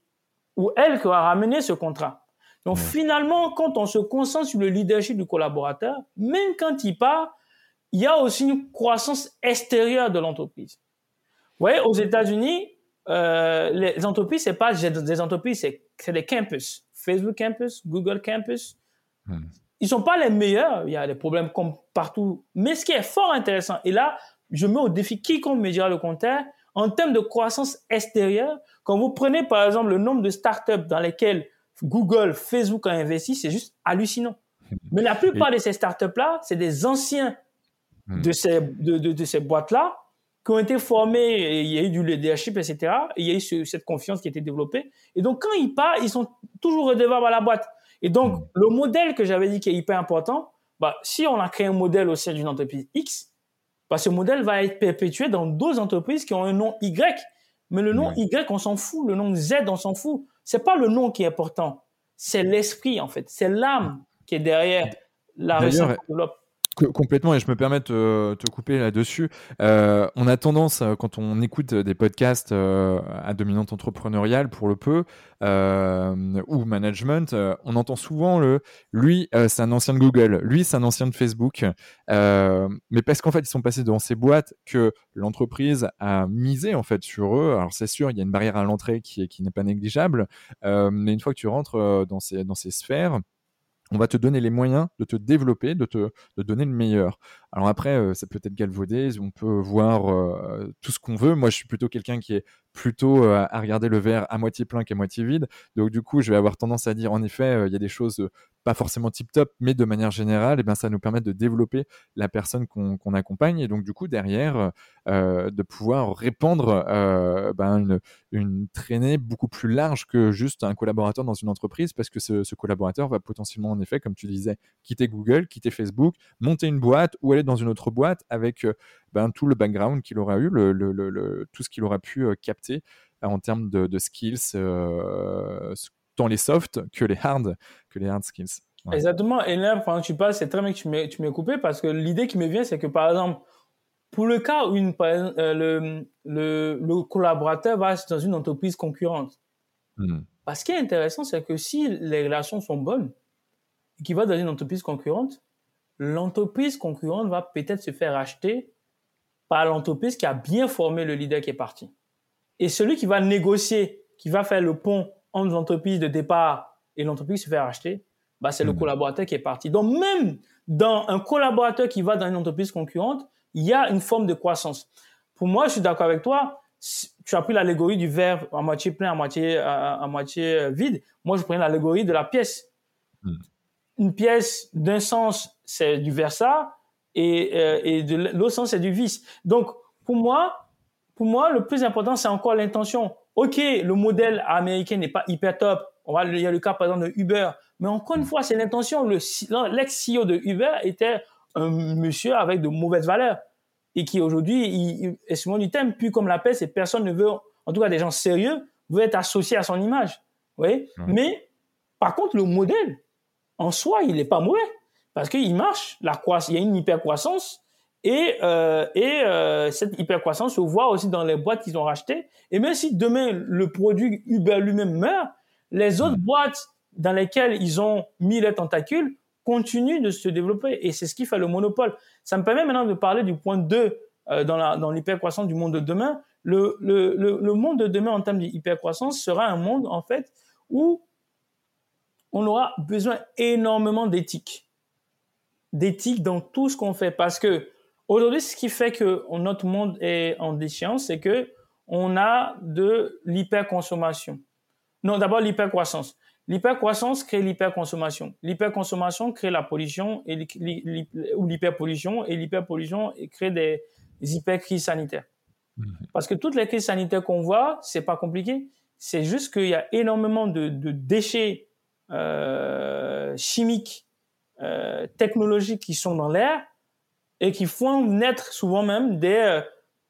ou elle qui va ramener ce contrat. Donc finalement, quand on se concentre sur le leadership du collaborateur, même quand il part, il y a aussi une croissance extérieure de l'entreprise. Vous voyez, aux États-Unis, euh, les entreprises, c'est pas des entreprises, c'est des campus. Facebook Campus, Google Campus. Hmm. Ils sont pas les meilleurs. Il y a des problèmes comme partout. Mais ce qui est fort intéressant, et là, je mets au défi quiconque me dira le contraire, en termes de croissance extérieure, quand vous prenez par exemple le nombre de startups dans lesquelles Google, Facebook a investi, c'est juste hallucinant. Hmm. Mais la plupart de ces startups-là, c'est des anciens hmm. de ces, de, de ces boîtes-là qui ont été formés, il y a eu du leadership, etc. il y a eu cette confiance qui a été développée. Et donc, quand ils partent, ils sont toujours redevables à la boîte. Et donc, mm. le modèle que j'avais dit qui est hyper important, bah, si on a créé un modèle au sein d'une entreprise X, bah, ce modèle va être perpétué dans d'autres entreprises qui ont un nom Y. Mais le nom Y, on s'en fout. Le nom Z, on s'en fout. C'est pas le nom qui est important. C'est l'esprit, en fait. C'est l'âme qui est derrière la recette qu'on développe complètement, et je me permets de te, couper là-dessus. Euh, on a tendance, euh, quand on écoute des podcasts euh, à dominante entrepreneuriale, pour le peu, ou management, on entend souvent le lui, c'est un ancien de Google, lui, c'est un ancien de Facebook. mais parce qu'en fait, ils sont passés dans ces boîtes que l'entreprise a misé en fait sur eux. Alors, c'est sûr, il y a une barrière à l'entrée qui, qui n'est pas négligeable, mais une fois que tu rentres dans ces, dans ces sphères, on va te donner les moyens de te développer, de te de donner le meilleur. Alors après, euh, ça peut être galvaudé, on peut voir euh, tout ce qu'on veut. Moi, je suis plutôt quelqu'un qui est plutôt euh, à regarder le verre à moitié plein qu'à moitié vide. Donc du coup, je vais avoir tendance à dire, en effet, il y a des choses pas forcément tip top, mais de manière générale, et eh ben, ça nous permet de développer la personne qu'on accompagne et donc du coup derrière euh, de pouvoir répandre euh, ben, une, une, traînée beaucoup plus large que juste un collaborateur dans une entreprise parce que ce, ce, collaborateur va potentiellement en effet, comme tu disais, quitter Google, quitter Facebook, monter une boîte ou aller dans une autre boîte avec euh, ben, tout le background qu'il aura eu, le, le, le, tout ce qu'il aura pu capter en termes de, de skills, tant les soft que les hard, que les hard skills. Exactement. Et là, pendant que tu parles, c'est très bien que tu m'aies, coupé parce que l'idée qui me vient, c'est que par exemple, pour le cas où une, euh, le, le, le, collaborateur va dans une entreprise concurrente, parce ce qui est intéressant, c'est que si les relations sont bonnes, qu'il va dans une entreprise concurrente, l'entreprise concurrente va peut-être se faire acheter par l'entreprise qui a bien formé le leader qui est parti. Et celui qui va négocier, qui va faire le pont entre l'entreprise de départ et l'entreprise se faire acheter, bah, c'est le hmm. collaborateur qui est parti. Donc, même dans un collaborateur qui va dans une entreprise concurrente, il y a une forme de croissance. Pour moi, je suis d'accord avec toi. Tu as pris l'allégorie du verre à moitié plein, à moitié, à, moitié vide. Moi, je prends l'allégorie de la pièce. Hmm. Une pièce, d'un sens, c'est du versa, et, euh, et de l'autre sens, c'est du vice. Donc, pour moi, pour moi, le plus important, c'est encore l'intention. OK, le modèle américain n'est pas hyper top. On va, il y a le cas, par exemple, de Uber. Mais encore une fois, c'est l'intention. L'ex-CEO de Uber était un monsieur avec de mauvaises valeurs et qui aujourd'hui, est souvent du thème, plus comme la peste et personne ne veut, en tout cas des gens sérieux, veulent être associés à son image. Oui. Mais par contre, le modèle, en soi, il n'est pas mauvais parce qu'il marche, la croissance, il y a une hyper-croissance et, euh, et euh, cette hyper-croissance se voit aussi dans les boîtes qu'ils ont rachetées. Et même si demain le produit Uber lui-même meurt, les autres boîtes dans lesquelles ils ont mis les tentacules continuent de se développer. Et c'est ce qui fait le monopole. Ça me permet maintenant de parler du point 2 euh, dans l'hypercroissance du monde de demain. Le, le, le, monde de demain en termes d'hypercroissance sera un monde, en fait, où on aura besoin énormément d'éthique. D'éthique dans tout ce qu'on fait. Parce que aujourd'hui, ce qui fait que notre monde est en déchéance, c'est que on a de l'hyperconsommation. Non, d'abord l'hypercroissance. L'hypercroissance crée l'hyperconsommation. L'hyperconsommation crée la pollution et ou l'hyperpollution et l'hyperpollution crée des, hypercrises sanitaires. Mhm. Parce que toutes les crises sanitaires qu'on voit, c'est pas compliqué. C'est juste qu'il y a énormément de, déchets euh, chimiques, euh, technologiques qui sont dans l'air et qui font naître souvent même des euh,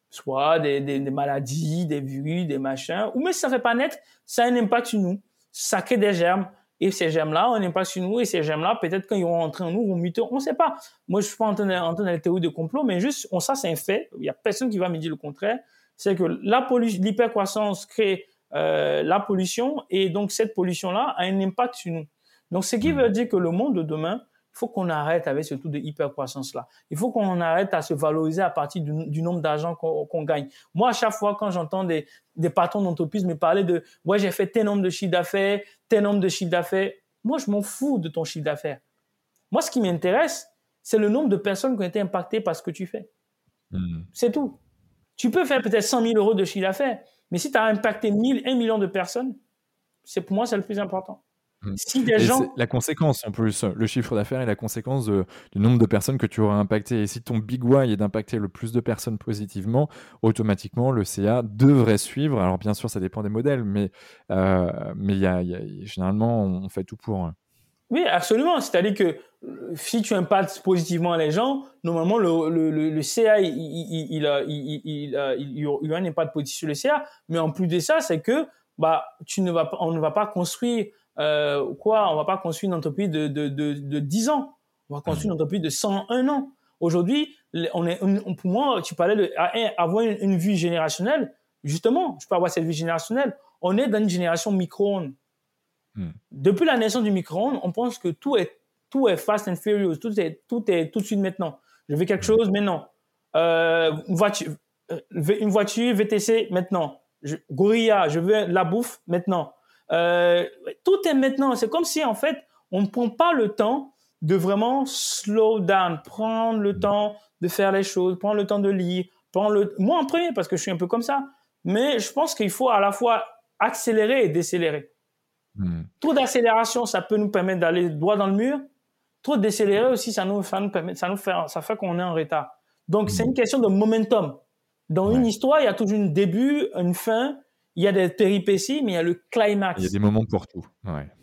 soit des, des, maladies, des virus, des machins, ou même si ça fait pas naître, ça a un impact sur nous. ça crée des germes. Et ces germes-là, on n'est pas sur nous. Et ces germes-là, peut-être quand ils vont entrer en nous, vont muter. On ne sait pas. Moi, je suis pas en train de la théorie de complot, mais juste, on, ça, c'est un fait. Il y a personne qui va me dire le contraire. C'est que l'hypercroissance crée euh, la pollution et donc cette pollution-là a un impact sur nous. Donc, ce qui hmm. veut dire que le monde de demain, il faut qu'on arrête avec ce tout de hypercroissance-là. Il faut qu'on arrête à se valoriser à partir du, nombre d'argent qu'on gagne. Moi, à chaque fois, quand j'entends des, des patrons d'entreprise me parler de « ouais, j'ai fait tel nombre de chiffres d'affaires, tel nombre de chiffres d'affaires », moi, je m'en fous de ton chiffre d'affaires. Moi, ce qui m'intéresse, c'est le nombre de personnes qui ont été impactées par ce que tu fais. Hmm. C'est tout. Tu peux faire peut-être 100 000 euros de chiffre d'affaires, mais si tu as impacté 1000, 1 million de personnes, c'est pour moi, c'est le plus important. Si des gens... La conséquence en plus, le chiffre d'affaires est la conséquence du nombre de personnes que tu auras impacté. Et si ton big why est d'impacter le plus de personnes positivement, automatiquement le CA devrait suivre. Alors bien sûr, ça dépend des modèles, mais euh, mais y a, y a, généralement on fait tout pour. Oui, absolument. C'est-à-dire que si tu impactes positivement les gens, normalement le, le, le, CA il, il, il, a, il, il, y a un impact positif sur le CA. Mais en plus de ça, c'est que bah tu ne vas pas, on ne va pas construire euh, quoi? On va pas construire une entreprise de, de, de, de 10 ans. On va construire une entreprise de 101 ans. Aujourd'hui, on est, pour moi, tu parlais de avoir une, vue générationnelle. Justement, je peux avoir cette vue générationnelle. On est dans une génération micro-ondes. Hmm. Depuis la naissance du micro-ondes, on pense que tout est, tout est fast and furious. Tout est, tout est tout de suite maintenant. Je veux quelque hmm. chose maintenant. Euh, une voiture, euh, une voiture VTC maintenant. Je, Gorilla, je veux la bouffe maintenant. Euh, tout est maintenant. C'est comme si, en fait, on ne prend pas le temps de vraiment slow down, prendre le temps de faire les choses, prendre le temps de lire, prendre le... Moi en premier, parce que je suis un peu comme ça. Mais je pense qu'il faut à la fois accélérer et décélérer. Hmm. Trop d'accélération, ça peut nous permettre d'aller droit dans le mur. Trop de décélérer aussi, ça nous, permet, ça nous fait, ça fait qu'on est en retard. Donc, c'est hmm. une question de momentum. Dans une histoire, il y a toujours un début, une fin, il y a des péripéties, mais il y a le climax. Il y a des moments pour tout.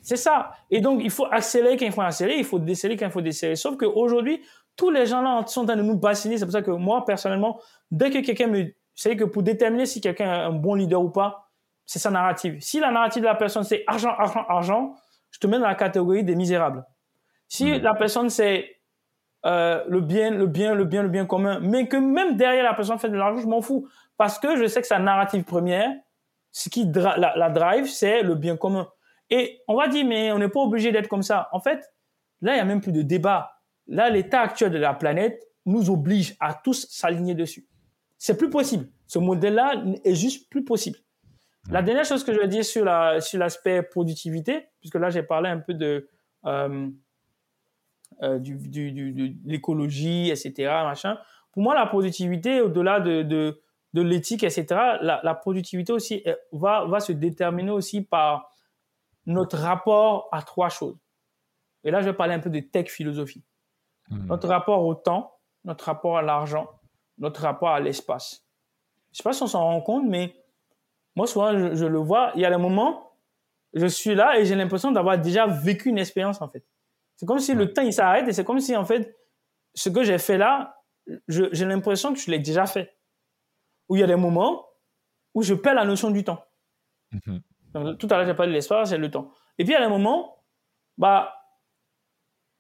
C'est ça. Et donc, il faut accélérer quand il faut accélérer, il faut décélérer quand il faut décélérer. Sauf qu'aujourd'hui, tous les gens là sont en train de nous bassiner. C'est pour ça que moi, personnellement, dès que quelqu'un me... C'est que pour déterminer si quelqu'un est un bon leader ou pas, c'est sa narrative. Si la narrative de la personne, c'est argent, argent, argent, je te mets dans la catégorie des misérables. Si hmm. la personne, c'est euh, le bien, le bien, le bien, le bien commun, mais que même derrière la personne fait de l'argent, je m'en fous. Parce que je sais que sa narrative première, ce qui la, drive, c'est le bien commun. Et on va dire, mais on n'est pas obligé d'être comme ça. En fait, là, il n'y a même plus de débat. Là, l'état actuel de la planète nous oblige à tous s'aligner dessus. C'est plus possible. Ce modèle-là est juste plus possible. La dernière chose que je vais dire sur la sur l'aspect productivité, puisque là j'ai parlé un peu de euh, euh, du, du, du, de l'écologie, etc. Machin. Pour moi, la productivité, au-delà de, de de l'éthique, etc., la, productivité aussi va, va se déterminer aussi par notre rapport à trois choses. Et là, je vais parler un peu de tech philosophie. Hmm. Notre rapport au temps, notre rapport à l'argent, notre rapport à l'espace. Je sais pas si on s'en rend compte, mais moi, souvent, je, le vois, il y a des moments, je suis là et j'ai l'impression d'avoir déjà vécu une expérience, en fait. C'est comme si le temps, il s'arrête et c'est comme si, en fait, ce que j'ai fait là, j'ai l'impression que je l'ai déjà fait où il y a des moments où je perds la notion du temps. Mhm. tout à l'heure, j'ai parlé de l'espace et le temps. Et puis, il y a des moments, bah,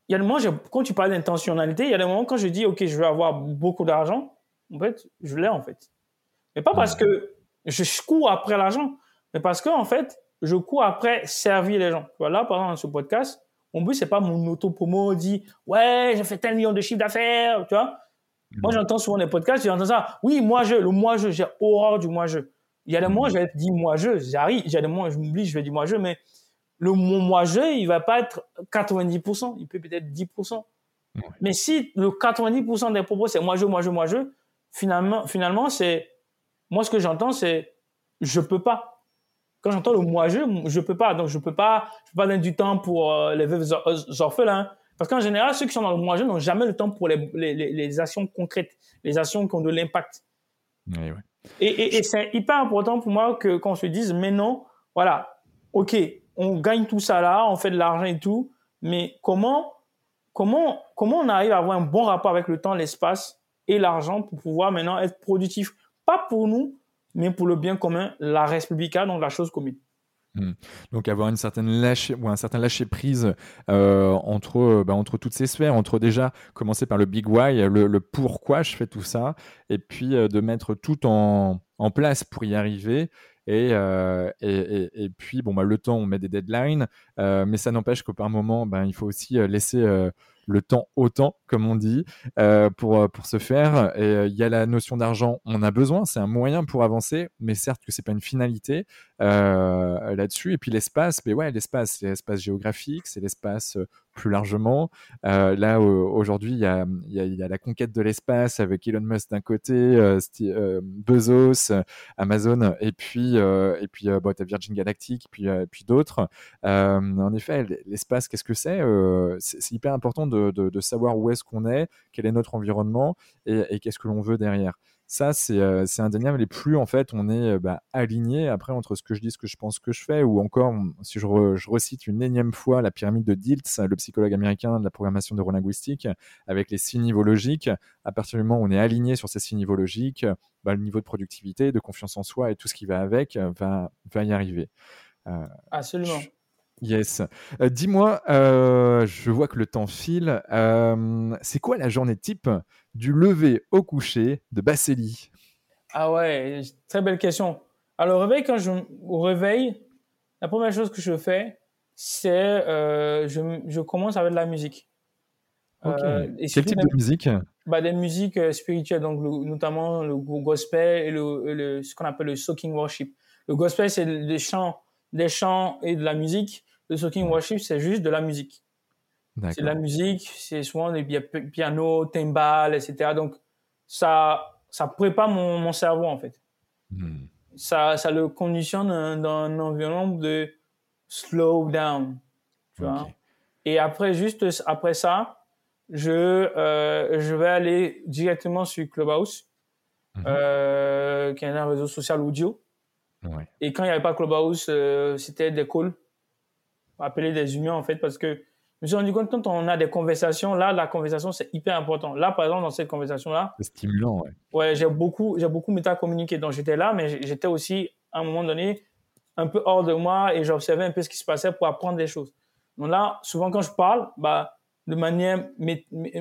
il y a des moments, quand tu parles d'intentionnalité, il y a des moments quand je dis, OK, je veux avoir beaucoup d'argent, en fait, je l'ai, en fait. Mais pas parce que je cours après l'argent, mais parce que, en fait, je cours après servir les gens. Voilà, par exemple, dans ce podcast, mon but, c'est pas mon auto-promo, dit, ouais, j'ai fait tel million de chiffre d'affaires, tu vois. Moi, j'entends souvent des podcasts, j'entends ça. Oui, moi, je, le moi-je, j'ai horreur du moi-je. Il y a des moments, je vais dire moi-je, j'arrive. Il y a des moments, je m'oublie, je vais dire moi-je, mais le moi-je, il va pas être 90%, il peut peut-être 10%. Mais si le 90% des propos, c'est moi-je, moi-je, moi-je, finalement, finalement, c'est, moi, ce que j'entends, c'est, je peux pas. Quand j'entends le moi-je, je peux pas. Donc, je peux pas, je peux pas donner du temps pour euh, les veuves orphelins. Parce qu'en général, ceux qui sont dans le moi-je n'ont jamais le temps pour les, les, les, actions concrètes, les actions qui ont de l'impact. Oui, oui. Et, et, et c'est hyper important pour moi que qu'on se dise, mais non, voilà, ok, on gagne tout ça là, on fait de l'argent et tout, mais comment, comment, comment on arrive à avoir un bon rapport avec le temps, l'espace et l'argent pour pouvoir maintenant être productif, pas pour nous, mais pour le bien commun, la République, donc la chose commune. Mmh. Donc avoir une certaine lâcher ou un certain lâcher prise euh, entre bah, entre toutes ces sphères, entre déjà commencer par le big why, le, pourquoi je fais tout ça, et puis euh, de mettre tout en, en, place pour y arriver. Et, euh, et, et, puis bon bah le temps on met des deadlines, mais ça n'empêche que par moment ben il faut aussi laisser le temps autant, comme on dit, euh, pour, euh, pour se faire. Et euh, il y a la notion d'argent, on a besoin, c'est un moyen pour avancer, mais certes que c'est pas une finalité là-dessus. Et puis l'espace, mais ouais, l'espace, c'est l'espace géographique, c'est l'espace plus largement. Euh, là, aujourd'hui, il y a, la conquête de l'espace avec Elon Musk d'un côté, euh, euh, Bezos, Amazon, et puis, et puis bah, as Virgin Galactic, puis, puis d'autres. en effet, l'espace, qu'est-ce que c'est C'est hyper important de, savoir où est-ce qu'on est, quel est notre environnement et, et qu'est-ce que l'on veut derrière. Ça, euh, c'est indéniable. Et plus, en fait, on est euh, bah, aligné après entre ce que je dis, ce que je pense, ce que je fais, ou encore, si je, recite une énième fois la pyramide de Diltz, le psychologue américain de la programmation neurolinguistique, avec les six niveaux logiques, à partir du moment où on est aligné sur ces six niveaux logiques, bah, le niveau de productivité, de confiance en soi et tout ce qui va avec va, va y arriver. Euh, Absolument. Yes. Dis-moi, je vois que le temps file. c'est quoi la journée type du lever au coucher de Basseli Ah ouais, très belle question. Alors, au réveil, quand je au réveil, la première chose que je fais, c'est euh, je, je, commence avec de la musique. Ok. Euh, Quel type de musique? Bah, Des musiques euh, spirituelles, donc notamment le gospel et le, ce qu'on appelle le soaking worship. Le gospel, c'est des chants, des chants et de la musique. Le soaking worship, c'est juste de la musique. C'est la musique, c'est souvent des piano, timbales, etc. Donc, ça, ça prépare mon, mon cerveau, en fait. Hmm. Ça, ça le conditionne dans un environnement de slow down. Tu vois? Et après, juste après ça, je, euh, je vais aller directement sur Clubhouse, mhm. euh, qui est un réseau social audio. Ouais. Et quand il n'y avait pas Clubhouse, euh, c'était des calls, appeler des humains en fait, parce que je me suis rendu compte quand on a des conversations, là, la conversation, c'est hyper important. Là, par exemple, dans cette conversation-là. C'est stimulant, ouais. Ouais, j'ai beaucoup, j'ai beaucoup méta-communiqué. Donc, j'étais là, mais j'étais aussi, à un moment donné, un peu hors de moi et j'observais un peu ce qui se passait pour apprendre des choses. Donc là, souvent, quand je parle, bah, de manière,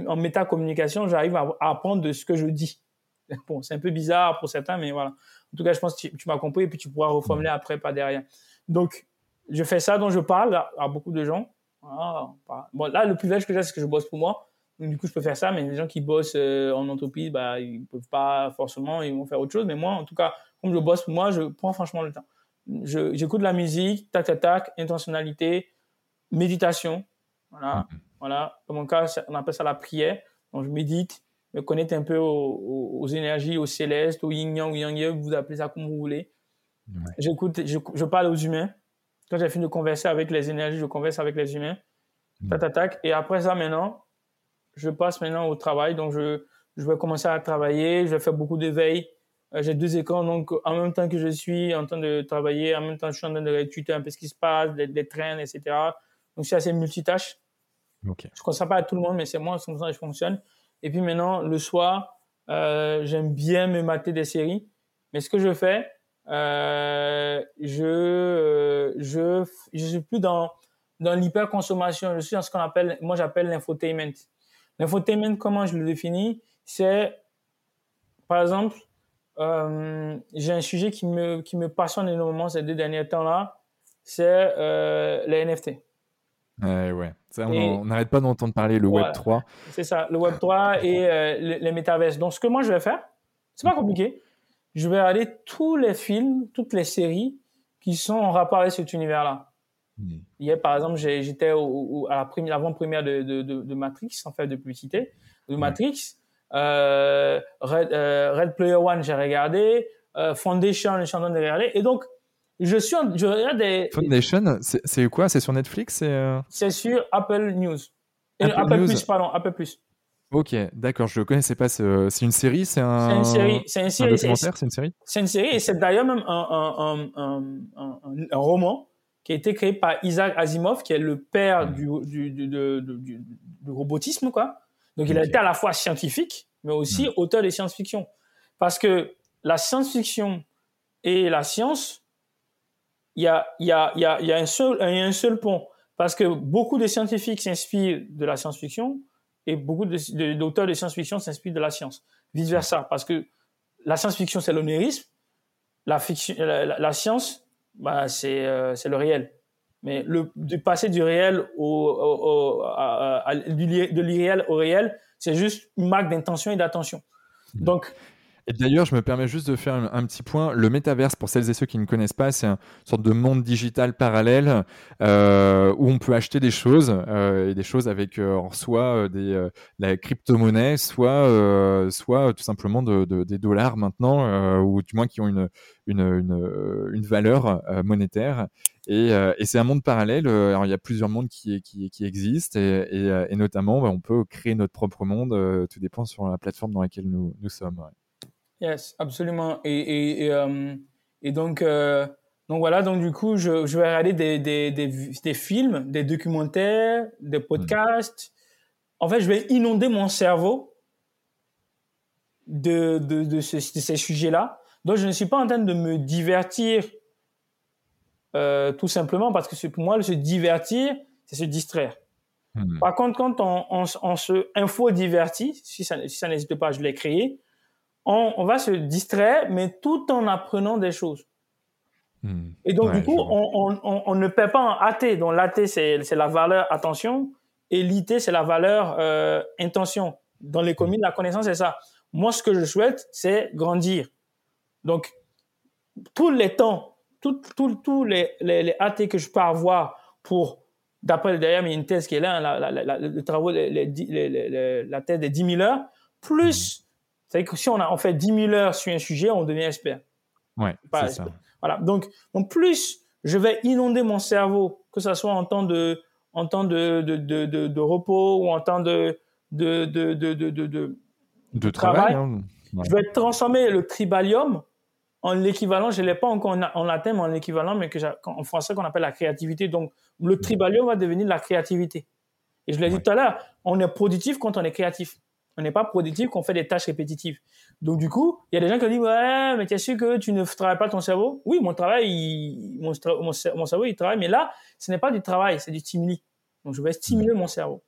en méta-communication, j'arrive à, apprendre de ce que je dis. Bon, c'est un peu bizarre pour certains, mais voilà. En tout cas, je pense que tu, m'as compris et puis tu pourras reformuler après, pas derrière. Donc, je fais ça dont je parle à beaucoup de gens ah, bon, là, le privilège que j'ai, c'est que je bosse pour moi. Donc, du coup, je peux faire ça, mais les gens qui bossent euh, en entreprise, bah, ils peuvent pas forcément, ils vont faire autre chose. Mais moi, en tout cas, comme je bosse pour moi, je prends franchement le temps. j'écoute la musique, tac, tac, tac, intentionnalité, méditation. Voilà. Mm-hmm. Voilà. Dans mon cas, on appelle ça la prière. Donc, je médite, me connecte un peu aux, énergies, aux célestes, au yin-yang, au yang-yang, vous appelez ça comme vous voulez. J'écoute, je, je parle aux humains. Quand j'ai fini de converser avec les énergies, je converse avec les humains. Mm. Tac, tac, tac. Et après ça, maintenant, je passe maintenant au travail. Donc, je, je vais commencer à travailler. Je vais faire beaucoup de veille. Euh, j'ai deux écrans. Donc, en même temps que je suis en train de travailler, en même temps, je suis en train de étudier un peu ce qui se passe, des, trains, etc. Donc, c'est assez multitâche. Okay. Je ne conseille pas à tout le monde, mais c'est moi, comme ça je fonctionne. Et puis maintenant, le soir, euh, j'aime bien me mater des séries. Mais ce que je fais, euh, je, je, je suis plus dans, dans l'hyperconsommation. Je suis dans ce qu'on appelle, moi j'appelle l'infotainment. L'infotainment, comment je le définis? C'est, par exemple, euh, j'ai un sujet qui me, qui me passionne énormément ces deux derniers temps-là, c'est euh, les NFT. Ouais, on n'arrête pas d'entendre parler le Web 3. C'est ça, le Web 3 et euh, métaverses. Donc, ce que moi je vais faire, c'est pas compliqué je vais regarder tous les films, toutes les séries qui sont en rapport avec cet univers-là. Hier, par exemple, j'étais à la de, de, de, Matrix, en fait, de publicité, de Matrix. Euh, Red, euh, Red, Player One, j'ai regardé. Euh, Foundation, je suis en train de regarder. Et donc, je suis, je regarde des. Foundation, c'est quoi? C'est sur Netflix euh? C'est sur Apple News. Apple, Apple Plus, pardon, Apple Plus. Ok, d'accord, je ne connaissais pas. C'est une série, c'est un. C'est une série, c'est une série. c'est une série? C'est une série et c'est d'ailleurs même un, un, un, un, roman qui a été créé par Isaac Asimov, qui est le père hmm. du, du, du, du, du, robotisme, quoi. Donc il a été à la fois scientifique, mais aussi hmm. auteur de science-fiction. Parce que la science-fiction et la science il y a, y, a, y, a, y a un seul, un seul pont. Parce que beaucoup de scientifiques s'inspirent de la science-fiction et beaucoup d'auteurs de, de, science-fiction s'inspirent de la science. Vice versa. Parce que la science-fiction, c'est l'onérisme. La, science, bah, c'est euh, le réel. Mais le, de passer du réel au, au, à, de l'irréel au réel, c'est juste une marque d'intention et d'attention. Donc, et d'ailleurs, je me permets juste de faire un, petit point. Le métaverse, pour celles et ceux qui ne connaissent pas, c'est une sorte de monde digital parallèle euh, où on peut acheter des choses euh, et des choses avec euh, soit la crypto-monnaie, soit, soit tout simplement de, des dollars maintenant, ou du moins qui ont une, valeur monétaire. Et, c'est un monde parallèle. Alors, il y a plusieurs mondes qui, existent et, notamment, bah, on peut créer notre propre monde. tout dépend sur la plateforme dans laquelle nous sommes. Yes, absolument. Et, et, et, euh, et donc, euh, donc voilà, donc du coup, je, je vais regarder des, des, des, des, films, des documentaires, des podcasts. En fait, je vais inonder mon cerveau de, de, de, ce, de ces sujets-là. Donc, je ne suis pas en train de me divertir euh, tout simplement parce que pour moi, se divertir, c'est se distraire. Hmm. Par contre, quand on, on, on se info-divertit, si ça, si ça n'existe pas, je l'ai créé, on, va se distraire, mais tout en apprenant des choses. Hmm. Et donc, du coup, on, ne perd pas en AT. Donc, l'AT, c'est la valeur attention et l'IT, c'est la valeur euh, intention. Dans l'économie de la connaissance, c'est ça. Moi, ce que je souhaite, c'est grandir. Donc, tous les temps, tous les, les, AT que je peux avoir pour, d'après derrière, il y a une thèse qui est là, la, la, le travaux, la thèse des 10 000 heures, plus c'est-à-dire que si on, a, on fait 10 000 heures sur un sujet, on devient expert. Ouais, c'est ça. Voilà. Donc, donc, plus je vais inonder mon cerveau, que ce soit en temps de, en temps de, de, de, de, repos ou en temps de, de, de, de, de, de, travail, hein. je vais transformer le tribalium en l'équivalent, je ne l'ai pas encore en, latin, mais en l'équivalent, mais que en français qu'on appelle la créativité. Donc, le tribalium va devenir la créativité. Et je l'ai dit tout à l'heure, on est productif quand on est créatif on n'est pas productif quand on fait des tâches répétitives. Donc du coup, il y a des gens qui disent ouais, mais tu es sûr que tu ne travailles pas ton cerveau? Oui, mon travail, mon, cerveau, il travaille, mais là, ce n'est pas du travail, c'est du stimuli. Donc je vais stimuler mon cerveau.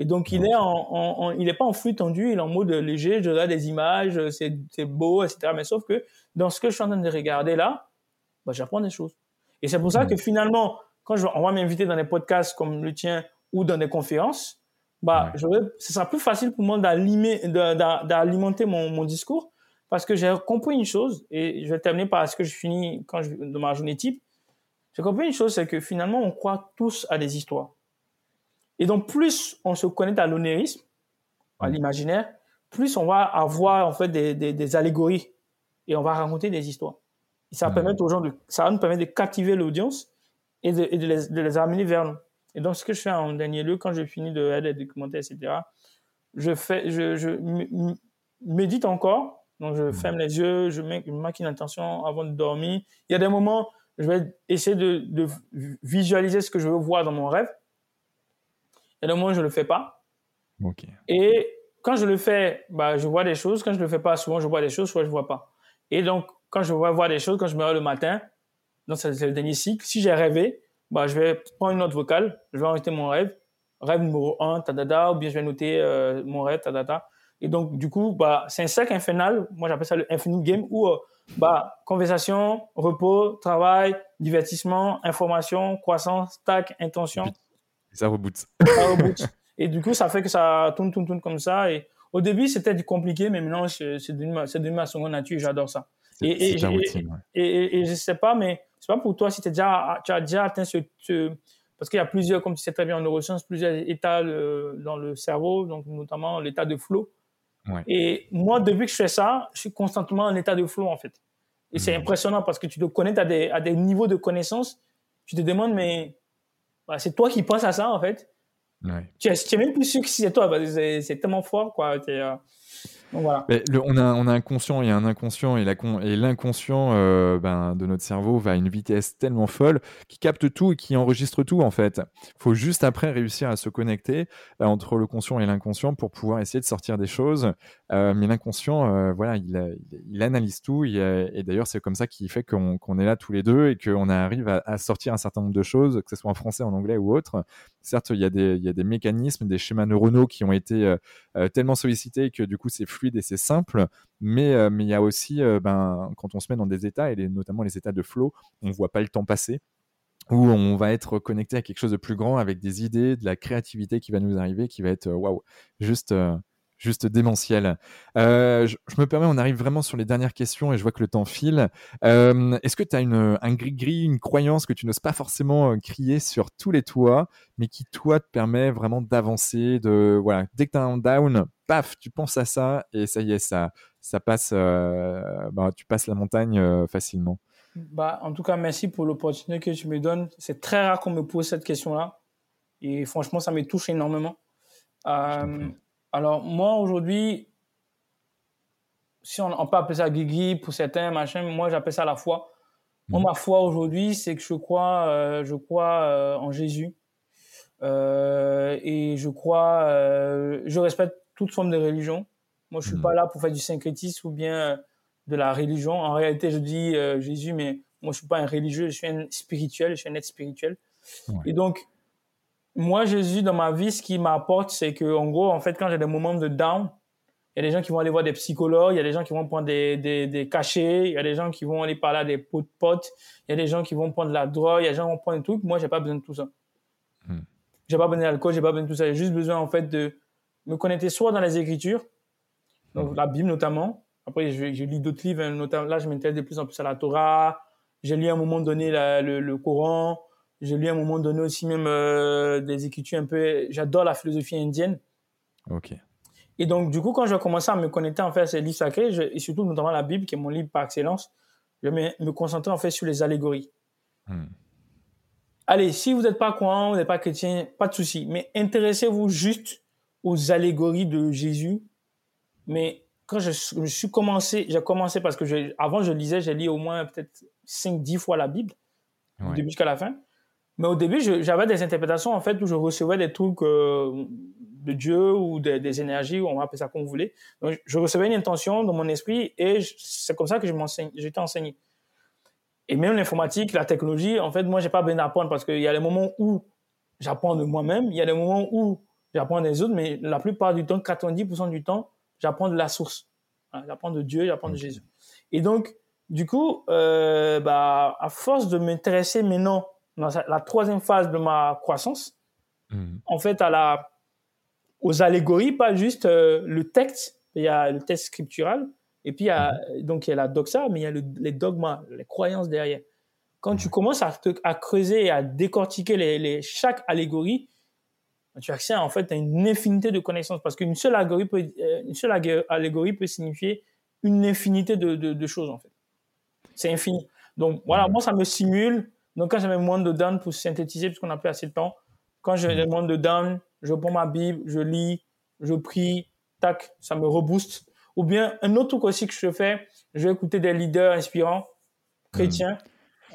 Et donc il est en, il est pas en flux tendu, il est en mode léger. Je regarde des images, c'est beau, etc. Mais sauf que dans ce que je suis en train de regarder là, bah, j'apprends des choses. Et c'est pour ça que finalement, quand je, on va m'inviter dans des podcasts comme le tien ou dans des conférences, bah, je ce sera plus facile pour moi d'alimenter mon, mon, discours parce que j'ai compris une chose et je vais terminer par ce que je finis quand je, de ma journée type. J'ai compris une chose, c'est que finalement, on croit tous à des histoires. Et donc, plus on se connecte à l'onérisme, à l'imaginaire, plus on va avoir en fait des, des, des, allégories et on va raconter des histoires. Et ça, va permettre aux gens de, ça va nous permettre de captiver l'audience et, de, et de, les, de les amener vers nous. Et donc, ce que je fais en dernier lieu, quand je finis de les documentaires, etc., je, fais, je, je médite encore. Donc, je hmm. ferme les yeux, je mets une une intention avant de dormir. Il y a des moments, je vais essayer de, de visualiser ce que je veux voir dans mon rêve. Il y a des moments, je ne le fais pas. Et quand je le fais, bah, je vois des choses. Quand je ne le fais pas, souvent, je vois des choses, soit je ne vois pas. Et donc, quand je vois voir des choses, quand je me réveille le matin, donc c'est le dernier cycle, si j'ai rêvé, bah, je vais prendre une note vocale, je vais enregistrer mon rêve, rêve numéro 1, tadada, ou bien je vais noter euh, mon rêve, tadada. Et donc, du coup, bah, c'est un cercle infernal, moi j'appelle ça le infinite game, où euh, bah, conversation, repos, travail, divertissement, information, croissance, tac, intention. Ça reboot. Ça reboot. et du coup, ça fait que ça tourne, tourne, tourne comme ça. Et au début, c'était compliqué, mais maintenant, c'est devenu ma seconde nature, j'adore ça. Et, et, et, et, je sais pas, mais c'est pas pour toi si déjà, tu as déjà atteint ce, parce qu'il y a plusieurs, comme tu sais très bien en neurosciences, plusieurs états dans le cerveau, donc notamment l'état de flow. Et moi, depuis que je fais ça, je suis constamment en état de flow, en fait. Et c'est hmm. impressionnant parce que tu te connais à des, à des niveaux de connaissances. Tu te demandes, mais bah, c'est toi qui penses à ça, en fait. Tu, es, même plus sûr que c'est toi. c'est tellement fort, quoi. Euh, on, a, un conscient et un inconscient, et l'inconscient euh, ben, de notre cerveau va à une vitesse tellement folle qui capte tout et qui enregistre tout en fait. Il faut juste après réussir à se connecter euh, entre le conscient et l'inconscient pour pouvoir essayer de sortir des choses mais l'inconscient, voilà, il, il, analyse tout. et d'ailleurs, c'est comme ça qui fait qu'on est là tous les deux et qu'on arrive à, sortir un certain nombre de choses, que ce soit en français, en anglais ou autre. Certes, il y, a des, mécanismes, des schémas neuronaux qui ont été tellement sollicités que du coup, c'est fluide et c'est simple. Mais, il y a aussi, ben, quand on se met dans des états, et notamment les états de flow, on voit pas le temps passer où on va être connecté à quelque chose de plus grand avec des idées, de la créativité qui va nous arriver, qui va être waouh, juste, euh, juste démentiel. Euh, je, me permets, on arrive vraiment sur les dernières questions et je vois que le temps file. Euh, est-ce que tu as une, un gris-gris, une croyance que tu n'oses pas forcément crier sur tous les toits, mais qui toi te permet vraiment d'avancer, de voilà, dès que tu as un down, paf, tu penses à ça et ça y est, ça, ça passe, bah, tu passes la montagne facilement. Bah, en tout cas, merci pour l'opportunité que tu me donnes. C'est très rare qu'on me pose cette question-là. Et franchement, ça me touche énormément. Euh, alors, moi, aujourd'hui, si on, peut appeler ça guigui pour certains, machin, moi, j'appelle ça la foi. Moi, mhm. ma foi aujourd'hui, c'est que je crois, euh, je crois euh, en Jésus. et je crois, je respecte toute forme de religion. Moi, je suis mhm. pas là pour faire du syncrétisme ou bien de la religion. En réalité, je dis euh, Jésus, mais moi, je suis pas un religieux, je suis un spirituel, je suis un être spirituel. Et donc, moi, Jésus, dans ma vie, ce qui m'apporte, c'est que, en gros, en fait, quand j'ai des moments de down, il y a des gens qui vont aller voir des psychologues, il y a des gens qui vont prendre des, des, cachets, il y a des gens qui vont aller parler à des potes potes, il y a des gens qui vont prendre de la drogue, il y a des gens qui vont prendre des trucs. Moi, j'ai pas besoin de tout ça. Hmm. J'ai pas besoin d'alcool, j'ai pas besoin de tout ça. J'ai juste besoin, en fait, de me connecter soit dans les Écritures, donc hmm. la Bible notamment, après, je, lis d'autres livres, hein, notamment là, je m'intéresse de plus en plus à la Torah. J'ai lu à un moment donné le, Coran. J'ai lu à un moment donné aussi même euh, des écritures un peu. J'adore la philosophie indienne. Ok. Et donc, du coup, quand j'ai commencé à me connecter en fait à ces livres sacrés, et surtout notamment la Bible, qui est mon livre par excellence, je vais me, concentrer en fait sur les allégories. Hmm. Allez, si vous n'êtes pas croyant, vous n'êtes pas chrétien, pas de souci. Mais intéressez-vous juste aux allégories de Jésus. Mais quand je, suis commencé, j'ai commencé parce que je, avant je lisais, j'ai lu au moins peut-être 5-10 fois la Bible, du début jusqu'à la fin. Mais au début, j'avais des interprétations en fait où je recevais des trucs euh, de Dieu ou des, énergies, on va appeler ça comme vous voulez. Donc, je recevais une intention dans mon esprit et c'est comme ça que je m'enseigne, j'étais enseigné. Et même l'informatique, la technologie, en fait, moi, j'ai pas besoin d'apprendre parce qu'il y a des moments où j'apprends de moi-même, il y a des moments où j'apprends des autres, mais la plupart du temps, 90% du temps, j'apprends de la source. j'apprends de Dieu, j'apprends de Jésus. Et donc, du coup, euh, bah, à force de m'intéresser maintenant dans la troisième phase de ma croissance, hmm. en fait, à la, aux allégories, pas juste euh, le texte, il y a le texte scriptural, et puis il y a, hmm. donc il y a la doxa, mais il y a les dogmas, les croyances derrière. Quand tu commences à, à creuser et à décortiquer les, les, chaque allégorie, tu accès en fait à une infinité de connaissances parce qu'une seule allégorie peut, euh, une seule allégorie peut signifier une infinité de, de, choses en fait. C'est infini. Donc voilà, moi ça me simule. Donc quand j'avais moins de down pour synthétiser, puisqu'on n'a plus assez de temps, quand j'ai moins de down, je prends ma Bible, je lis, je prie, tac, ça me rebooste. Ou bien un autre truc aussi que je fais, je vais écouter des leaders inspirants, chrétiens.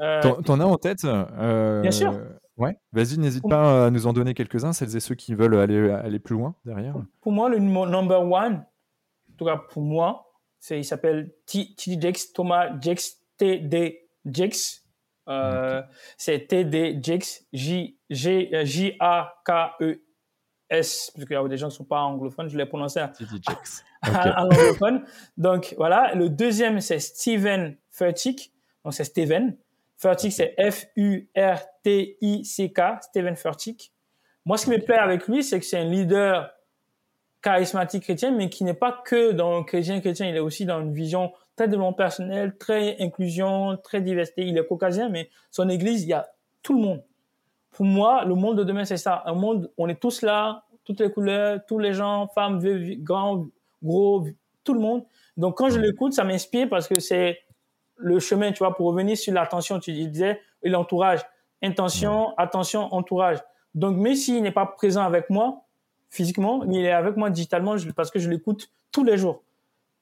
Euh, T'en as en tête euh, Bien sûr. Ouais, vas-y, n'hésite pas à nous en donner quelques-uns, celles et ceux qui veulent aller, aller plus loin derrière. Pour moi, le number one, en tout cas pour moi, il s'appelle T.D. Jakes, Thomas Jakes, T.D. Jakes. Euh, C'est T.D. Jakes, J-A-K-E-S, parce qu'il y a des gens qui ne sont pas anglophones, je l'ai prononcé à, en anglophone. Donc voilà, le deuxième, c'est Steven Furtick, donc c'est Steven. Furtick, c'est F-U-R-T-I-C-K, Steven Furtick. Moi, ce qui me plaît avec lui, c'est que c'est un leader charismatique chrétien, mais qui n'est pas que dans le chrétien chrétien, il est aussi dans une vision très développement personnel, très inclusion, très diversité. Il est caucasien, mais son église, il y a tout le monde. Pour moi, le monde de demain, c'est ça. Un monde, on est tous là, toutes les couleurs, tous les gens, femmes, vieux, grands, gros, tout le monde. Donc, quand je l'écoute, ça m'inspire parce que c'est le chemin, tu vois, pour revenir sur l'attention, tu disais, et l'entourage. Intention, attention, entourage. Donc, même s'il n'est pas présent avec moi, physiquement, mais il est avec moi digitalement parce que je l'écoute tous les jours.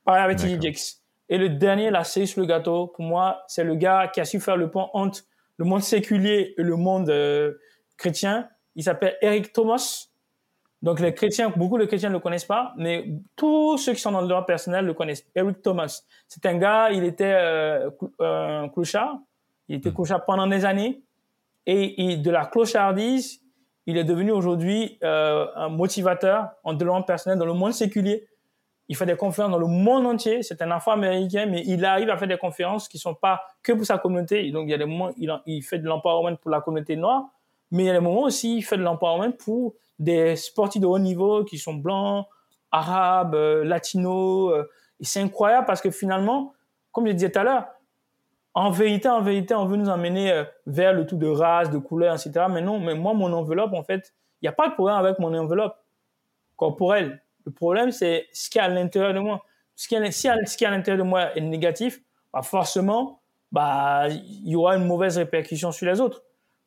Pareil avec TJ Et le dernier, la cerise sur le gâteau, pour moi, c'est le gars qui a su faire le pont entre le monde séculier et le monde euh, chrétien. Il s'appelle Eric Thomas. Donc les chrétiens, beaucoup de chrétiens ne le connaissent pas, mais tous ceux qui sont dans le droit personnel le connaissent. Eric Thomas, c'est un gars, il était euh, un clochard, il était hmm. clochard pendant des années, et, de la clochardise, il est devenu aujourd'hui euh, un motivateur en développement personnel dans le monde séculier. Il fait des conférences dans le monde entier. C'est un enfant américain, mais il arrive à faire des conférences qui sont pas que pour sa communauté. donc, il y a des moments, il, il fait de l'empowerment pour la communauté noire, mais il y a des moments aussi, il fait de l'empowerment pour des sportifs de haut niveau qui sont blancs, arabes, euh, latinos. Euh, et c'est incroyable parce que finalement, comme je disais tout à l'heure, en vérité, en vérité, on veut nous emmener euh, vers le tout de race, de couleur, etc. Mais non, mais moi, mon enveloppe, en fait, il n'y a pas de problème avec mon enveloppe corporelle. Le problème, c'est ce qui est à l'intérieur de moi. Ce qui est, si ce qui est à l'intérieur de moi est négatif, bah forcément, bah, il y aura une mauvaise répercussion sur les autres.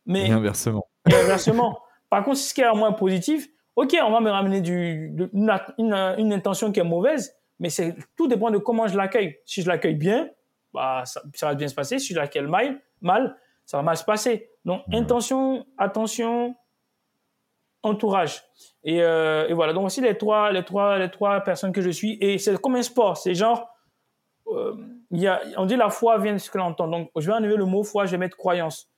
Mais, et inversement. Et inversement. Par contre, si ce qui est à moi positif, ok, on va me ramener du, une, une, intention qui est mauvaise, mais c'est tout dépend de comment je l'accueille. Si je l'accueille bien, bah, ça, va bien se passer. Si je l'accueille mal, mal, ça va mal se passer. Donc, intention, attention, entourage. Et, euh, et, voilà. Donc, aussi les trois, les trois, les trois personnes que je suis. Et c'est comme un sport. C'est genre, euh, y a, on dit la foi vient de ce que l'on entend. Donc, je vais enlever le mot foi, je vais mettre croyance.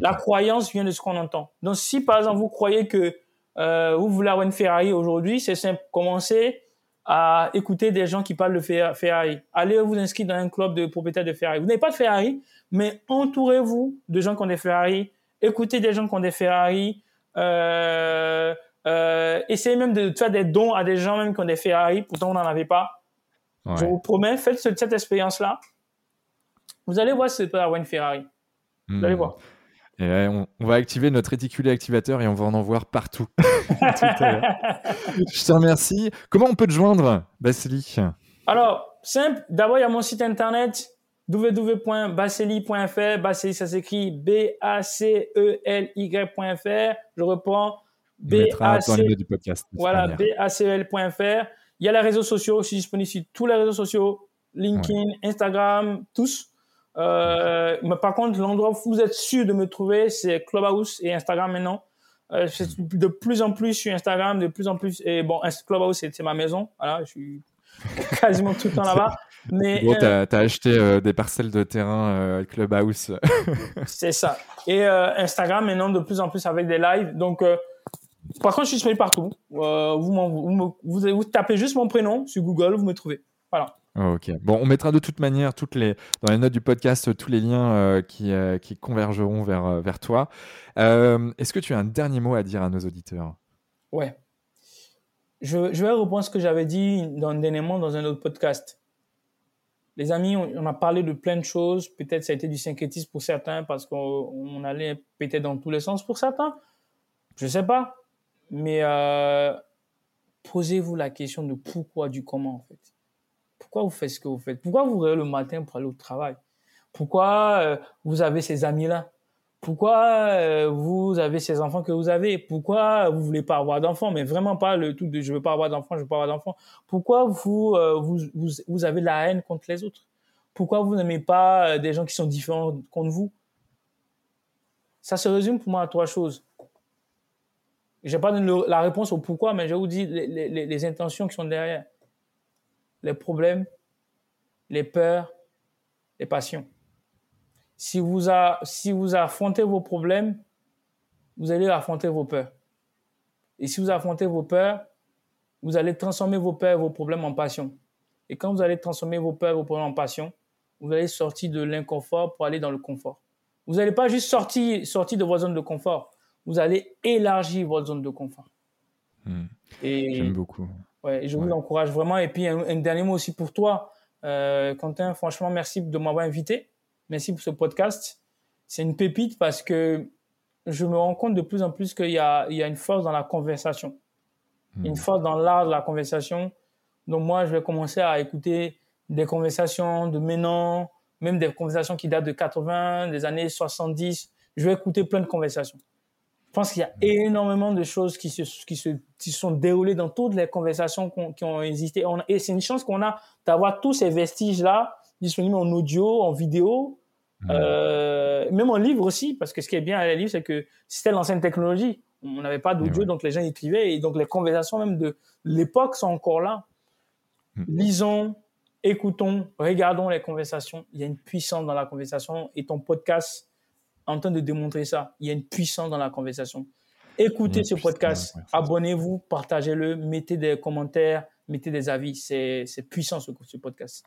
La croyance vient de ce qu'on entend. Donc, si par exemple vous croyez que euh, vous voulez avoir une Ferrari aujourd'hui, c'est simple. Commencez à écouter des gens qui parlent de Ferrari. Allez vous inscrire dans un club de propriétaires de Ferrari. Vous n'avez pas de Ferrari, mais entourez-vous de gens qui ont des Ferrari. Écoutez des gens qui ont des Ferrari. Euh, euh, essayez même de faire des dons à des gens même qui ont des Ferrari. Pourtant, vous n'en avez pas. Je vous promets, faites cette, expérience-là. Vous allez voir si c'est pas avoir une Ferrari. Vous allez hmm. voir on, va activer notre réticulé activateur et on va en en voir partout. Je te remercie. Comment on peut te joindre, Basili? Alors, simple. D'abord, il y a mon site internet www.baseli.fr. Baseli, ça s'écrit B-A-C-E-L-Y.fr. Je reprends. B-A-C... du podcast. Voilà, B-A-C-E-L.fr. Il y a les réseaux sociaux. Je suis disponible sur tous les réseaux sociaux. LinkedIn, Instagram, tous. Euh, mais par contre, l'endroit où vous êtes sûr de me trouver, c'est Clubhouse et Instagram maintenant. Euh, de plus en plus sur Instagram, de plus en plus. Et bon, Clubhouse, c'est ma maison. Voilà, je suis quasiment tout le temps là-bas. Mais bon, t'as as acheté euh, des parcelles de terrain euh, Clubhouse. c'est ça. Et euh, Instagram maintenant de plus en plus avec des lives. Donc, par contre, je suis disponible partout. Vous, vous, vous, tapez juste mon prénom sur Google, vous me trouvez. Voilà. Ok. Bon, on mettra de toute manière toutes les, dans les notes du podcast tous les liens euh, qui, euh, qui, convergeront vers, euh, vers toi. Est-ce que tu as un dernier mot à dire à nos auditeurs? Ouais. Je, je vais reprendre ce que j'avais dit dans, dernièrement dans un autre podcast. Les amis, on, a parlé de plein de choses. Peut-être ça a été du syncrétisme pour certains parce qu'on allait peut-être dans tous les sens pour certains. Je sais pas. Mais posez-vous la question de pourquoi, du comment en fait pourquoi vous faites ce que vous faites? Pourquoi vous rêvez le matin pour aller au travail? Pourquoi euh, vous avez ces amis-là? Pourquoi euh, vous avez ces enfants que vous avez? Pourquoi vous voulez pas avoir d'enfants? Mais vraiment pas le tout de je veux pas avoir d'enfants, je veux pas avoir d'enfants. Pourquoi vous, euh, vous, vous, vous avez la haine contre les autres? Pourquoi vous n'aimez pas des gens qui sont différents contre vous? Ça se résume pour moi à trois choses. Je n'ai pas la réponse au pourquoi, mais je vous dis les, les, les intentions qui sont derrière les problèmes, les peurs, les passions. Si vous, si vous affrontez vos problèmes, vous allez affronter vos peurs. Et si vous affrontez vos peurs, vous allez transformer vos peurs et vos problèmes en passion. Et quand vous allez transformer vos peurs et vos problèmes en passion, vous allez sortir de l'inconfort pour aller dans le confort. Vous n'allez pas juste sortir, sortir de votre zone de confort, vous allez élargir votre zone de confort. Hmm. J'aime beaucoup. Ouais, je vous encourage vraiment. Et puis, un, dernier mot aussi pour toi, euh, Quentin. Franchement, merci de m'avoir invité. Merci pour ce podcast. C'est une pépite parce que je me rends compte de plus en plus qu'il y a, il y a une force dans la conversation. Une hmm. force dans l'art de la conversation. Donc, moi, je vais commencer à écouter des conversations de maintenant, même des conversations qui datent de 80, des années 70. Je vais écouter plein de conversations. Je pense qu'il y a énormément de choses qui se, qui se qui sont déroulées dans toutes les conversations qui ont existé. et c'est une chance qu'on a d'avoir tous ces vestiges-là disponibles en audio, en vidéo, euh, même en livre aussi, parce que ce qui est bien à la livre, c'est que c'était l'ancienne technologie. On n'avait pas d'audio, donc les gens écrivaient. Et donc, les conversations même de l'époque sont encore là. Hmm. Lisons, écoutons, regardons les conversations. Il y a une puissance dans la conversation. Et ton podcast en train de démontrer ça. Il y a une puissance dans la conversation. Écoutez ce podcast, abonnez-vous, partagez-le, mettez des commentaires, mettez des avis. C'est puissant ce, ce podcast.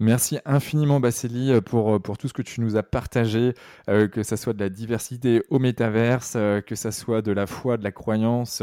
Merci infiniment, Basseli, euh, pour, euh, pour tout ce que tu nous as partagé, euh, que ce soit de la diversité au métaverse, que ce soit de la foi, de la croyance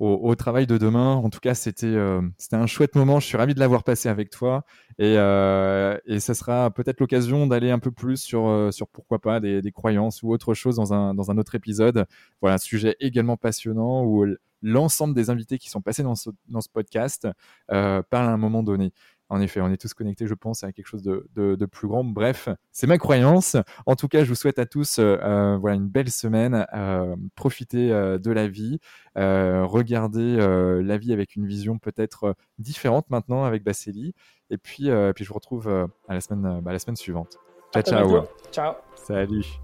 au, travail de demain. En tout cas, c'était un chouette moment. Je suis ravi de l'avoir passé avec toi. Et, et ça sera peut-être l'occasion d'aller un peu plus sur, pourquoi pas des, croyances ou autre chose dans un, dans un autre épisode. Voilà, un sujet également passionnant où l'ensemble des invités qui sont passés dans ce, dans ce podcast parlent à un moment donné. En effet, on est tous connectés, je pense, à quelque chose de, plus grand. Bref, c'est ma croyance. En tout cas, je vous souhaite à tous euh, euh, voilà, une belle semaine. Euh, profitez de la vie. regardez la vie avec une vision peut-être différente maintenant avec Basseli. Et puis, puis je vous retrouve à la semaine, bah, la semaine suivante. Ciao, ciao. Ciao. Salut.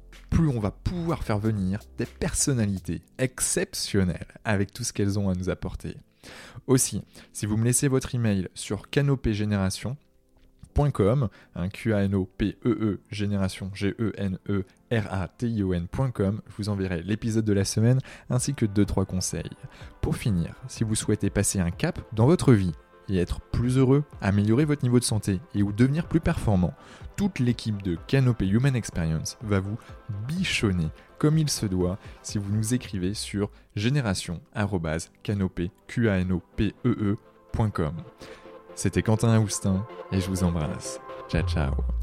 plus on va pouvoir faire venir des personnalités exceptionnelles avec tout ce qu'elles ont à nous apporter. Aussi, si vous me laissez votre email sur canopégénération.com, un Q A N O P E E génération G E N E R A T I O N.com, je vous enverrai l'épisode de la semaine ainsi que 2 3 conseils. Pour finir, si vous souhaitez passer un cap dans votre vie et être plus heureux, améliorer votre niveau de santé et ou devenir plus performant, toute l'équipe de Canopé Human Experience va vous bichonner comme il se doit si vous nous écrivez sur génération@canopé.com. C'était Quentin Aoustin et je vous embrasse. Ciao ciao.